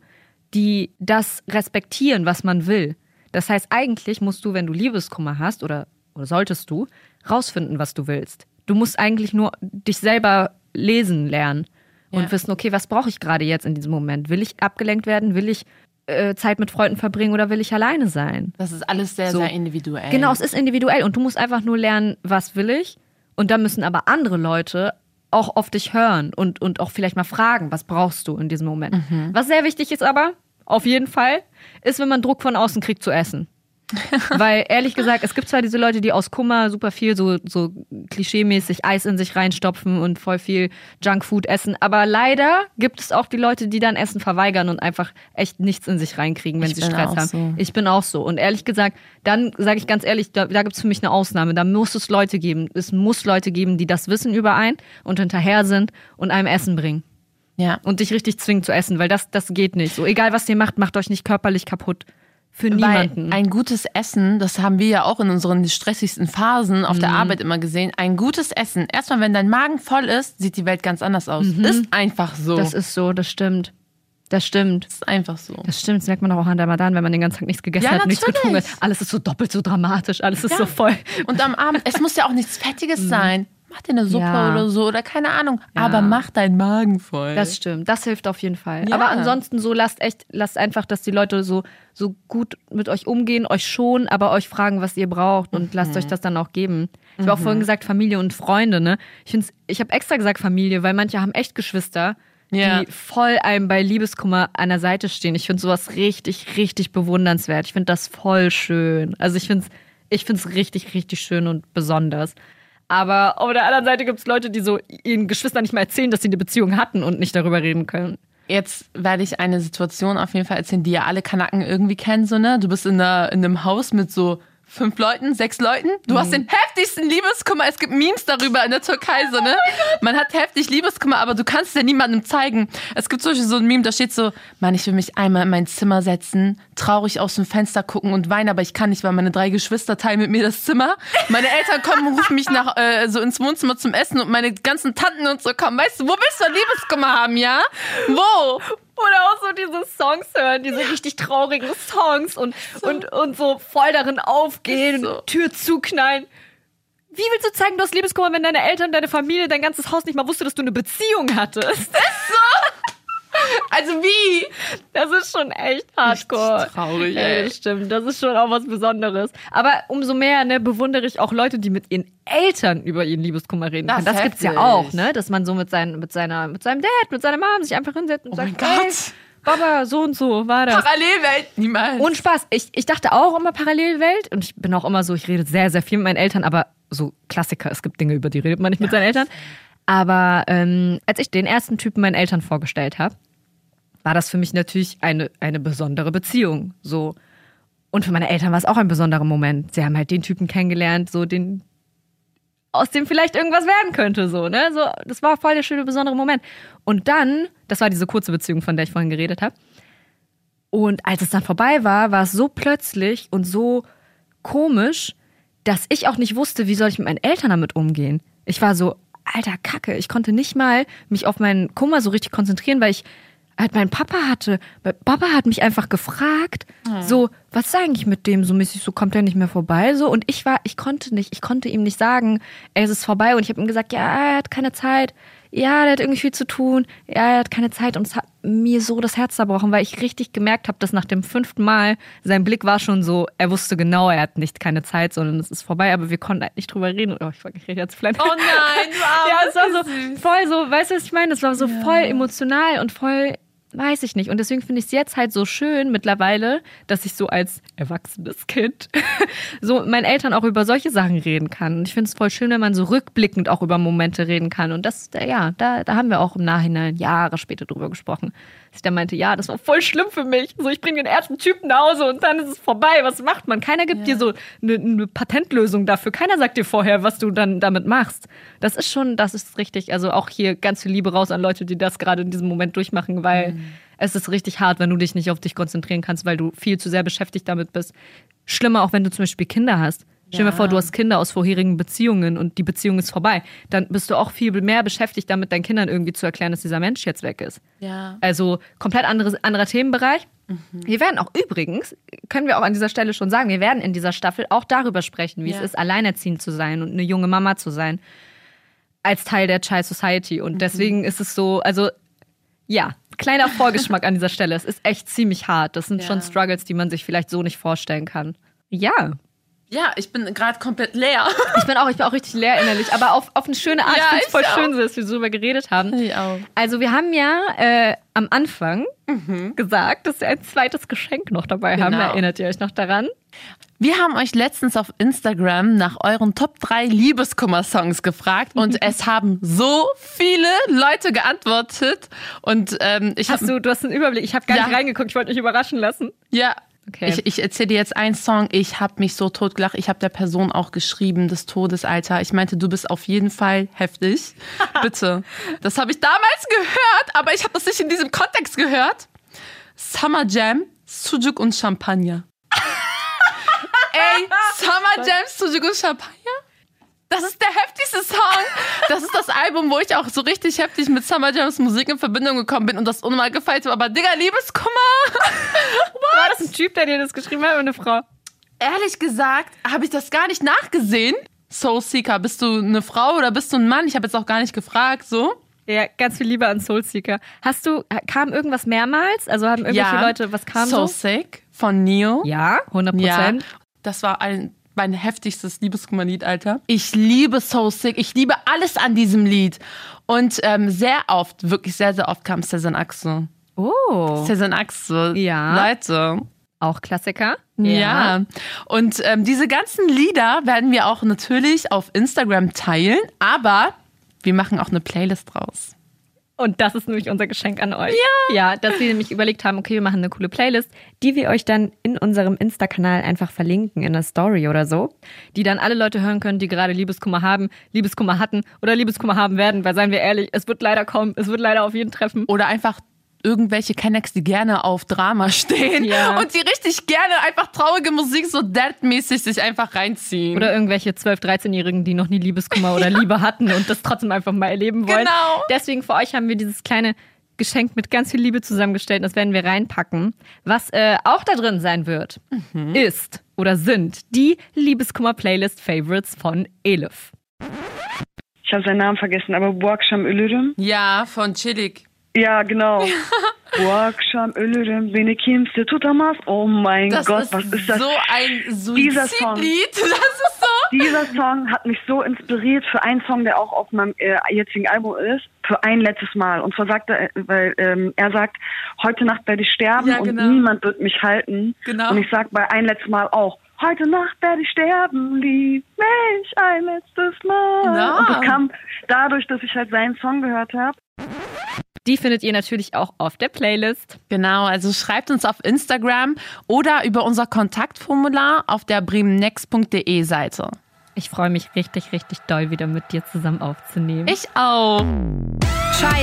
die das respektieren, was man will. Das heißt, eigentlich musst du, wenn du Liebeskummer hast oder, oder solltest du, rausfinden, was du willst. Du musst eigentlich nur dich selber lesen lernen und Ja. wissen, okay, was brauche ich gerade jetzt in diesem Moment? Will ich abgelenkt werden? Will ich äh, Zeit mit Freunden verbringen oder will ich alleine sein? Das ist alles sehr, So. sehr individuell. Genau, es ist individuell und du musst einfach nur lernen, was will ich. Und dann müssen aber andere Leute auch auf dich hören und, und auch vielleicht mal fragen, was brauchst du in diesem Moment. Mhm. Was sehr wichtig ist aber, auf jeden Fall, ist, wenn man Druck von außen kriegt zu essen. (laughs) Weil ehrlich gesagt, es gibt zwar diese Leute, die aus Kummer super viel so, so klischeemäßig Eis in sich reinstopfen und voll viel Junkfood essen, aber leider gibt es auch die Leute, die dann Essen verweigern und einfach echt nichts in sich reinkriegen, wenn Ich sie Stress haben. so. Ich bin auch so. Und ehrlich gesagt, dann sage ich ganz ehrlich, da, da gibt es für mich eine Ausnahme. Da muss es Leute geben. Es muss Leute geben, die das Wissen überein und hinterher sind und einem Essen bringen. Ja. Und dich richtig zwingen zu essen, weil das, das geht nicht. So, egal was ihr macht, macht euch nicht körperlich kaputt. Für niemanden. Weil ein gutes Essen, das haben wir ja auch in unseren stressigsten Phasen auf Mhm. der Arbeit immer gesehen. Ein gutes Essen. Erstmal, wenn dein Magen voll ist, sieht die Welt ganz anders aus. Ist einfach so. Mhm. das ist so, das stimmt. Das stimmt. ist einfach so. Das stimmt, das merkt man auch an der Madan, wenn man den ganzen Tag nichts gegessen Ja, hat, nichts getrunken natürlich. hat. Alles ist so doppelt so dramatisch, alles ist Ja. so voll. Und am Abend, es muss ja auch nichts Fettiges (laughs) sein. Mach dir eine Suppe Mhm. Ja. oder so oder keine Ahnung. Ja. Aber mach deinen Magen voll. Das stimmt, das hilft auf jeden Fall. Ja. Aber ansonsten so lasst echt, lasst einfach, dass die Leute so, so gut mit euch umgehen, euch schon, aber euch fragen, was ihr braucht und lasst Mhm. euch das dann auch geben. Ich habe auch vorhin gesagt, Familie und Freunde, ne? Ich, find's, ich habe extra gesagt Familie, weil manche haben echt Geschwister, Ja. die voll einem bei Liebeskummer an der Seite stehen. Ich finde sowas richtig, richtig bewundernswert. Ich finde das voll schön. Also ich finde es ich find's richtig, richtig schön und besonders. Aber auf der anderen Seite gibt es Leute, die so ihren Geschwistern nicht mal erzählen, dass sie eine Beziehung hatten und nicht darüber reden können. Jetzt werde ich eine Situation auf jeden Fall erzählen, die ja alle Kanaken irgendwie kennen, so, ne? Du bist in, einer, in einem Haus mit so fünf Leuten, sechs Leuten. Du hast den heftigsten Liebeskummer. Es gibt Memes darüber in der Türkei, so, ne? (laughs) Man hat heftig Liebeskummer, aber du kannst es ja niemandem zeigen. Es gibt zum Beispiel so ein Meme, da steht so, Mann, ich will mich einmal in mein Zimmer setzen, traurig aus dem Fenster gucken und weinen, aber ich kann nicht, weil meine drei Geschwister teilen mit mir das Zimmer. Meine Eltern kommen und rufen mich nach, äh, so ins Wohnzimmer zum Essen und meine ganzen Tanten und so kommen. Weißt du, wo willst du Liebeskummer haben, ja? Wo? Oder auch so diese Songs hören, diese richtig traurigen Songs und, und, und so voll darin aufgehen, Ist so. Tür zuknallen. Wie willst du zeigen, du hast Liebeskummer, wenn deine Eltern, deine Familie, dein ganzes Haus nicht mal wusste, dass du eine Beziehung hattest? Also wie? Das ist schon echt hardcore. traurig, Ja, ey. das stimmt. Das ist schon auch was Besonderes. Aber umso mehr ne, bewundere ich auch Leute, die mit ihren Eltern über ihren Liebeskummer reden Das können. Das ist gibt's ja heftig. auch, ne? Dass man so mit, seinen, mit, seiner, mit seinem Dad, mit seiner Mom sich einfach hinsetzt und Oh sagt, mein hey, Gott. Baba, so und so war das. Parallelwelt? Niemals. Und Spaß. Ich, ich dachte auch immer Parallelwelt und ich bin auch immer so, ich rede sehr, sehr viel mit meinen Eltern, aber so Klassiker, es gibt Dinge, über die redet man nicht mit seinen Eltern. Aber ähm, als ich den ersten Typen meinen Eltern vorgestellt habe, war das für mich natürlich eine, eine besondere Beziehung. So. Und für meine Eltern war es auch ein besonderer Moment. Sie haben halt den Typen kennengelernt, so den, aus dem vielleicht irgendwas werden könnte, so, ne? So, das war voll der schöne, besondere Moment. Und dann, das war diese kurze Beziehung, von der ich vorhin geredet habe. Und als es dann vorbei war, war es so plötzlich und so komisch, dass ich auch nicht wusste, wie soll ich mit meinen Eltern damit umgehen. Ich war so, alter Kacke, ich konnte nicht mal mich auf meinen Kummer so richtig konzentrieren, weil ich halt meinen Papa hatte. Weil Papa hat mich einfach gefragt, so, was ist eigentlich mit dem so mäßig, so kommt er nicht mehr vorbei, so. Und ich war, ich konnte nicht, ich konnte ihm nicht sagen, ey, es ist vorbei. Und ich habe ihm gesagt, ja, er hat keine Zeit. Ja, der hat irgendwie viel zu tun, ja, er hat keine Zeit und es hat mir so das Herz zerbrochen, weil ich richtig gemerkt habe, dass nach dem fünften Mal sein Blick war schon so, er wusste genau, er hat nicht keine Zeit, sondern es ist vorbei, aber wir konnten halt nicht drüber reden. Oh, ich war jetzt vielleicht. Oh nein, wow, (laughs) ja, es war so voll so, weißt du, was ich meine? Es war so ja. voll emotional und voll weiß ich nicht. Und deswegen finde ich es jetzt halt so schön mittlerweile, dass ich so als erwachsenes Kind (laughs) so meinen Eltern auch über solche Sachen reden kann. Und ich finde es voll schön, wenn man so rückblickend auch über Momente reden kann. Und das, ja, da, da haben wir auch im Nachhinein Jahre später drüber gesprochen ich dann meinte, ja, das war voll schlimm für mich. So, ich bringe den ersten Typen nach Hause und dann ist es vorbei. Was macht man? Keiner gibt ja. dir so eine, eine, Patentlösung dafür. Keiner sagt dir vorher, was du dann damit machst. Das ist schon, das ist richtig. Also auch hier ganz viel Liebe raus an Leute, die das gerade in diesem Moment durchmachen, weil mhm. es ist richtig hart, wenn du dich nicht auf dich konzentrieren kannst, weil du viel zu sehr beschäftigt damit bist. Schlimmer auch, wenn du zum Beispiel Kinder hast. Stell dir ja. vor, du hast Kinder aus vorherigen Beziehungen und die Beziehung ist vorbei. Dann bist du auch viel mehr beschäftigt damit, deinen Kindern irgendwie zu erklären, dass dieser Mensch jetzt weg ist. Ja. Also komplett anderes, anderer Themenbereich. Mhm. Wir werden auch übrigens, können wir auch an dieser Stelle schon sagen, wir werden in dieser Staffel auch darüber sprechen, wie ja. es ist, alleinerziehend zu sein und eine junge Mama zu sein. Als Teil der Child Society. Und mhm. deswegen ist es so, also ja, kleiner Vorgeschmack an dieser Stelle. Es ist echt ziemlich hart. Das sind schon Struggles, die man sich vielleicht so nicht vorstellen kann. Ja, ja, ich bin gerade komplett leer. Ich bin auch, ich bin auch richtig leer innerlich, aber auf, auf eine schöne Art. Ja, ich finde es voll auch. schön, dass wir so darüber geredet haben. Ich auch. Also wir haben ja äh, am Anfang mhm. gesagt, dass wir ein zweites Geschenk noch dabei genau. haben. Erinnert ihr euch noch daran? Wir haben euch letztens auf Instagram nach euren Top 3 Liebeskummer-Songs gefragt und (laughs) es haben so viele Leute geantwortet. Und ähm, ich Hast du, du hast einen Überblick. Ich habe gar ja. nicht reingeguckt, ich wollte mich überraschen lassen. Ja, Okay. Ich, ich erzähle dir jetzt einen Song. Ich habe mich so totgelacht. Ich habe der Person auch geschrieben, das Todesalter. Ich meinte, du bist auf jeden Fall heftig. (laughs) Bitte. Das habe ich damals gehört, aber ich habe das nicht in diesem Kontext gehört. Summer Jam, Sujuk und Champagner. (laughs) Ey, Summer Jam, Sujuk und Champagner? Das ist der heftigste Song. Das ist das Album, wo ich auch so richtig heftig mit Summer Jams Musik in Verbindung gekommen bin und das unnormal gefeiert habe. Aber Digga, Liebeskummer. (laughs) War das ein Typ, der dir das geschrieben hat oder eine Frau? Ehrlich gesagt, habe ich das gar nicht nachgesehen. Soul Seeker, bist du eine Frau oder bist du ein Mann? Ich habe jetzt auch gar nicht gefragt, so. Ja, ganz viel Liebe an Soul Seeker. Hast du, kam irgendwas mehrmals? Also haben irgendwelche ja, Leute, was kam so? So Sick von Neo. Ja, 100 Prozent. Ja, das war ein mein heftigstes Liebeskummerlied, Alter. Ich liebe So Sick. Ich liebe alles an diesem Lied. Und ähm, sehr oft, wirklich sehr, sehr oft kam Cezanne Axel. Oh. Cezanne Axel. Ja. Leute. Auch Klassiker. Ja. ja. Und ähm, diese ganzen Lieder werden wir auch natürlich auf Instagram teilen, aber wir machen auch eine Playlist draus. Und das ist nämlich unser Geschenk an euch. Ja. Ja, dass wir nämlich überlegt haben, okay, wir machen eine coole Playlist, die wir euch dann in unserem Insta-Kanal einfach verlinken, in der Story oder so, die dann alle Leute hören können, die gerade Liebeskummer haben, Liebeskummer hatten oder Liebeskummer haben werden, weil seien wir ehrlich, es wird leider kommen, es wird leider auf jeden treffen. Oder einfach irgendwelche Kennex, die gerne auf Drama (laughs) stehen ja. und die richtig gerne einfach traurige Musik so dead-mäßig sich einfach reinziehen. Oder irgendwelche 12-, 13-Jährigen, die noch nie Liebeskummer oder ja. Liebe hatten und das trotzdem einfach mal erleben wollen. Genau. Deswegen für euch haben wir dieses kleine Geschenk mit ganz viel Liebe zusammengestellt. Das werden wir reinpacken. Was äh, auch da drin sein wird, mhm. ist oder sind die Liebeskummer-Playlist-Favorites von Elif. Ich habe seinen Namen vergessen, aber Buaksham Ölürüm. Ja, von Chillig. Ja, genau. Bu akşam ölürüm beni kimse tutamaz. Oh mein das Gott, ist was ist das? So ein Suizidlied. (laughs) Das ist so. Dieser Song hat mich so inspiriert für einen Song, der auch auf meinem äh, jetzigen Album ist, für ein letztes Mal. Und zwar sagt er, weil ähm, er sagt, heute Nacht werde ich sterben ja, genau. und niemand wird mich halten. Genau. Und ich sag bei ein letztes Mal auch, heute Nacht werde ich sterben, lieb mich ein letztes Mal. Ja. Und das kam dadurch, dass ich halt seinen Song gehört habe. Die findet ihr natürlich auch auf der Playlist. Genau, also schreibt uns auf Instagram oder über unser Kontaktformular auf der bremennext.de Seite. Ich freue mich richtig, richtig doll, wieder mit dir zusammen aufzunehmen. Ich auch. Scheiß